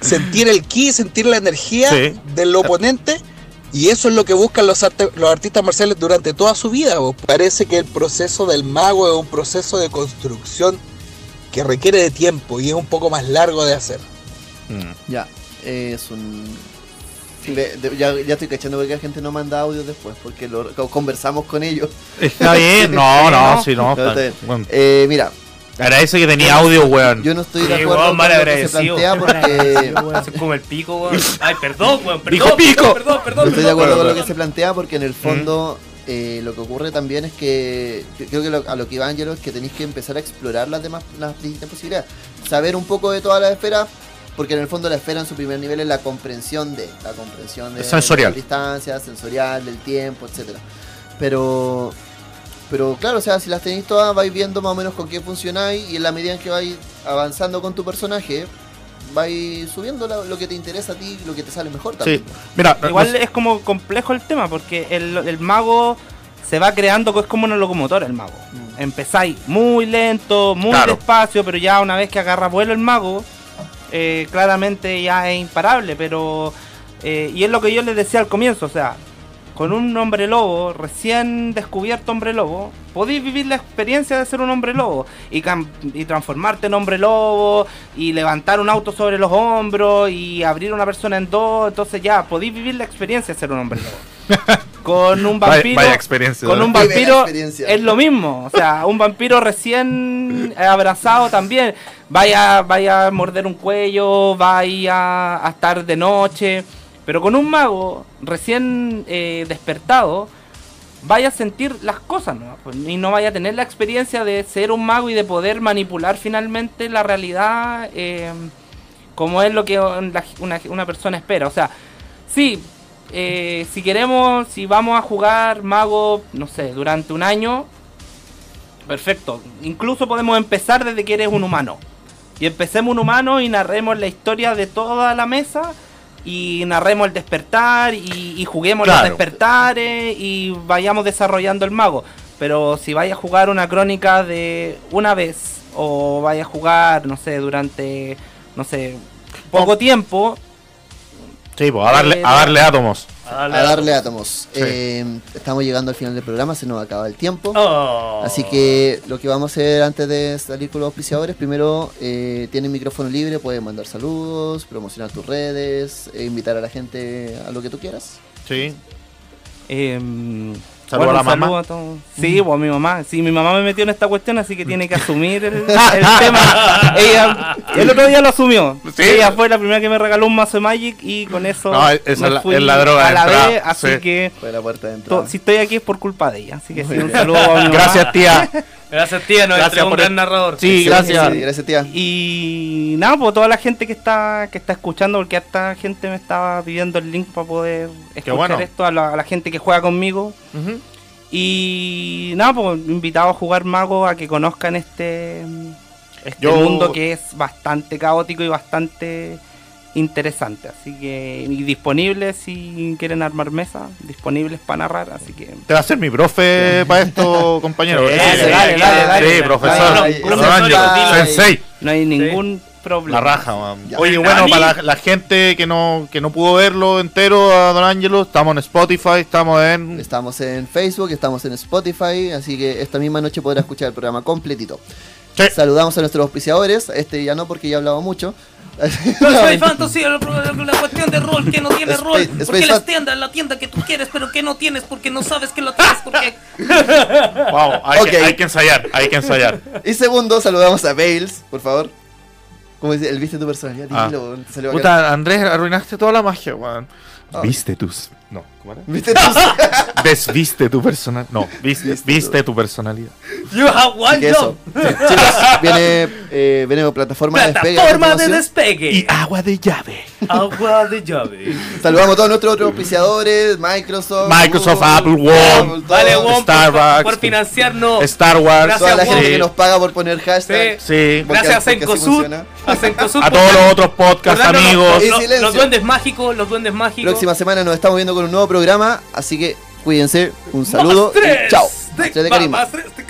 Sentir el ki, sentir la energía Sí. del oponente. Y eso es lo que buscan los, arte- los artistas marciales durante toda su vida. Parece que el proceso del mago es un proceso de construcción que requiere de tiempo y es un poco más largo de hacer. Mm. Ya, es un... de- de- ya, ya estoy cachando porque la gente no manda audios después, porque lo co- conversamos con ellos. Está bien, no, no, no. sí, no. Está- bueno, Eh, mira, Agradece que tenía audio, weón. Yo no estoy de Sí, acuerdo weón, con mal lo que se agradecido. plantea porque como el pico, weón. Ay, perdón, weón. Perdón, Dijo pico. Perdón, perdón, perdón. no estoy de perdón, acuerdo con lo que se plantea porque en el fondo eh, lo que ocurre también es que que- creo que lo- a lo que iba Angelo es que tenéis que empezar a explorar las demás las distintas posibilidades, saber un poco de todas las esferas. Porque en el fondo la esfera en su primer nivel es la comprensión de la comprensión de, Sensorial. de la distancia, sensorial, del tiempo, etcétera. Pero pero claro, o sea, si las tenéis todas vais viendo más o menos con qué funcionáis y en la medida en que vais avanzando con tu personaje vais subiendo la- lo que te interesa a ti, lo que te sale mejor también. Sí. Mira, Igual no- es como complejo el tema, porque el, el mago se va creando, es como una locomotora el mago. Mm. Empezáis muy lento, muy Claro. despacio, pero ya una vez que agarra vuelo el mago, eh, claramente ya es imparable, pero... eh, y es lo que yo les decía al comienzo, o sea, con un hombre lobo, recién descubierto hombre lobo, podéis vivir la experiencia de ser un hombre lobo y, y transformarte en hombre lobo y levantar un auto sobre los hombros y abrir una persona en dos, entonces ya, podéis vivir la experiencia de ser un hombre lobo. Con un vampiro, vaya experiencia, con un vampiro es lo mismo, o sea, un vampiro recién abrazado también, vaya, vaya a morder un cuello, vaya a estar de noche, pero con un mago recién eh, despertado, vaya a sentir las cosas ¿no? Pues, y no vaya a tener la experiencia de ser un mago y de poder manipular finalmente la realidad eh, como es lo que una, una persona espera. O sea, sí, eh, si queremos, si vamos a jugar mago, no sé, durante un año, perfecto. Incluso podemos empezar desde que eres un humano. Y empecemos un humano y narremos la historia de toda la mesa y narremos el despertar y, y juguemos Claro. los despertares y vayamos desarrollando el mago. Pero si vaya a jugar una crónica de una vez o vaya a jugar, no sé, durante, no sé, poco tiempo, Sí, pues, a darle, Eh, a darle átomos. A darle átomos. Sí. Eh, estamos llegando al final del programa, se nos acaba el tiempo. Oh. Así que lo que vamos a hacer antes de salir con los auspiciadores, primero eh, tienen micrófono libre, pueden mandar saludos, promocionar tus redes, e invitar a la gente a lo que tú quieras. Sí. Saludo a la mamá. saludo todos. Sí, pues a mi mamá. Sí, mi mamá me metió en esta cuestión, así que tiene que asumir el, el tema. Ella, el otro día lo asumió. Sí. Ella fue la primera que me regaló un mazo de Magic y con eso No, esa me es la- fui es la droga a la entrada, vez, así sí. que Fue la puerta de entrada. to- si estoy aquí es por culpa de ella. Así que sí, un saludo a mi mamá. Gracias, tía. Gracias, tía, nos Gracias entregó un por gran el- narrador. Sí, gracias. Sí, gracias, tía. Y nada, pues toda la gente que está que está escuchando, porque esta gente me estaba pidiendo el link para poder escuchar bueno. esto, a la, a la gente que juega conmigo. Y nada, pues invitado a jugar mago a que conozcan este, este Yo- mundo que es bastante caótico y bastante interesante. Así que, y disponibles si quieren armar mesa, disponibles para narrar. Así que, Te va a ser mi profe para esto, compañero. Sí, Sí, dale, sí, dale, sí, dale, dale. Sí, profesor. Sensei. no hay ningún problema. La raja, man. Oye, bueno, para la, la gente que no, que no pudo verlo entero a Don Ángelo, estamos en Spotify, estamos en... Estamos en Facebook, estamos en Spotify, así que esta misma noche podrá escuchar el programa completito. Sí. Saludamos a nuestros auspiciadores, este ya no porque ya he hablado mucho. No, Space Fantasy, la, la cuestión de rol que no tiene Space- rol. Space Porque la Fan- tienda, la tienda que tú quieres, pero que no tienes porque no sabes que la tienes. Porque Wow, hay, que, hay que ensayar, hay que ensayar. Y segundo, saludamos a Bales, por favor. ¿Cómo dice? El viste tu personalidad, Ah. dilo. Puta, Andrés, arruinaste toda la magia, weón. Ah. Viste tus... No, ¿cómo era? ¿Viste tu personalidad. No, viste, Viste viste tu personalidad. you have one Que job. Sí, chicos, viene, eh, viene plataforma de despegue. Plataforma de despegue. Y agua de llave. agua de llave. Saludamos a todos nuestros otros auspiciadores, Microsoft, Microsoft, Google, Apple, todo. Vale, Wom, por, Starbucks. por financiarnos. Star Wars. Gracias, Toda la gente sí. que nos paga por poner hashtag. Sí. Sí. Porque- Gracias a Sencosud. A Sencosud A por- todos los otros por podcast darnos los- amigos. Los, los duendes mágicos, los duendes mágicos. Próxima semana nos estamos viendo con un nuevo programa, así que cuídense, un saludo Más tres y chao. de- Más tres de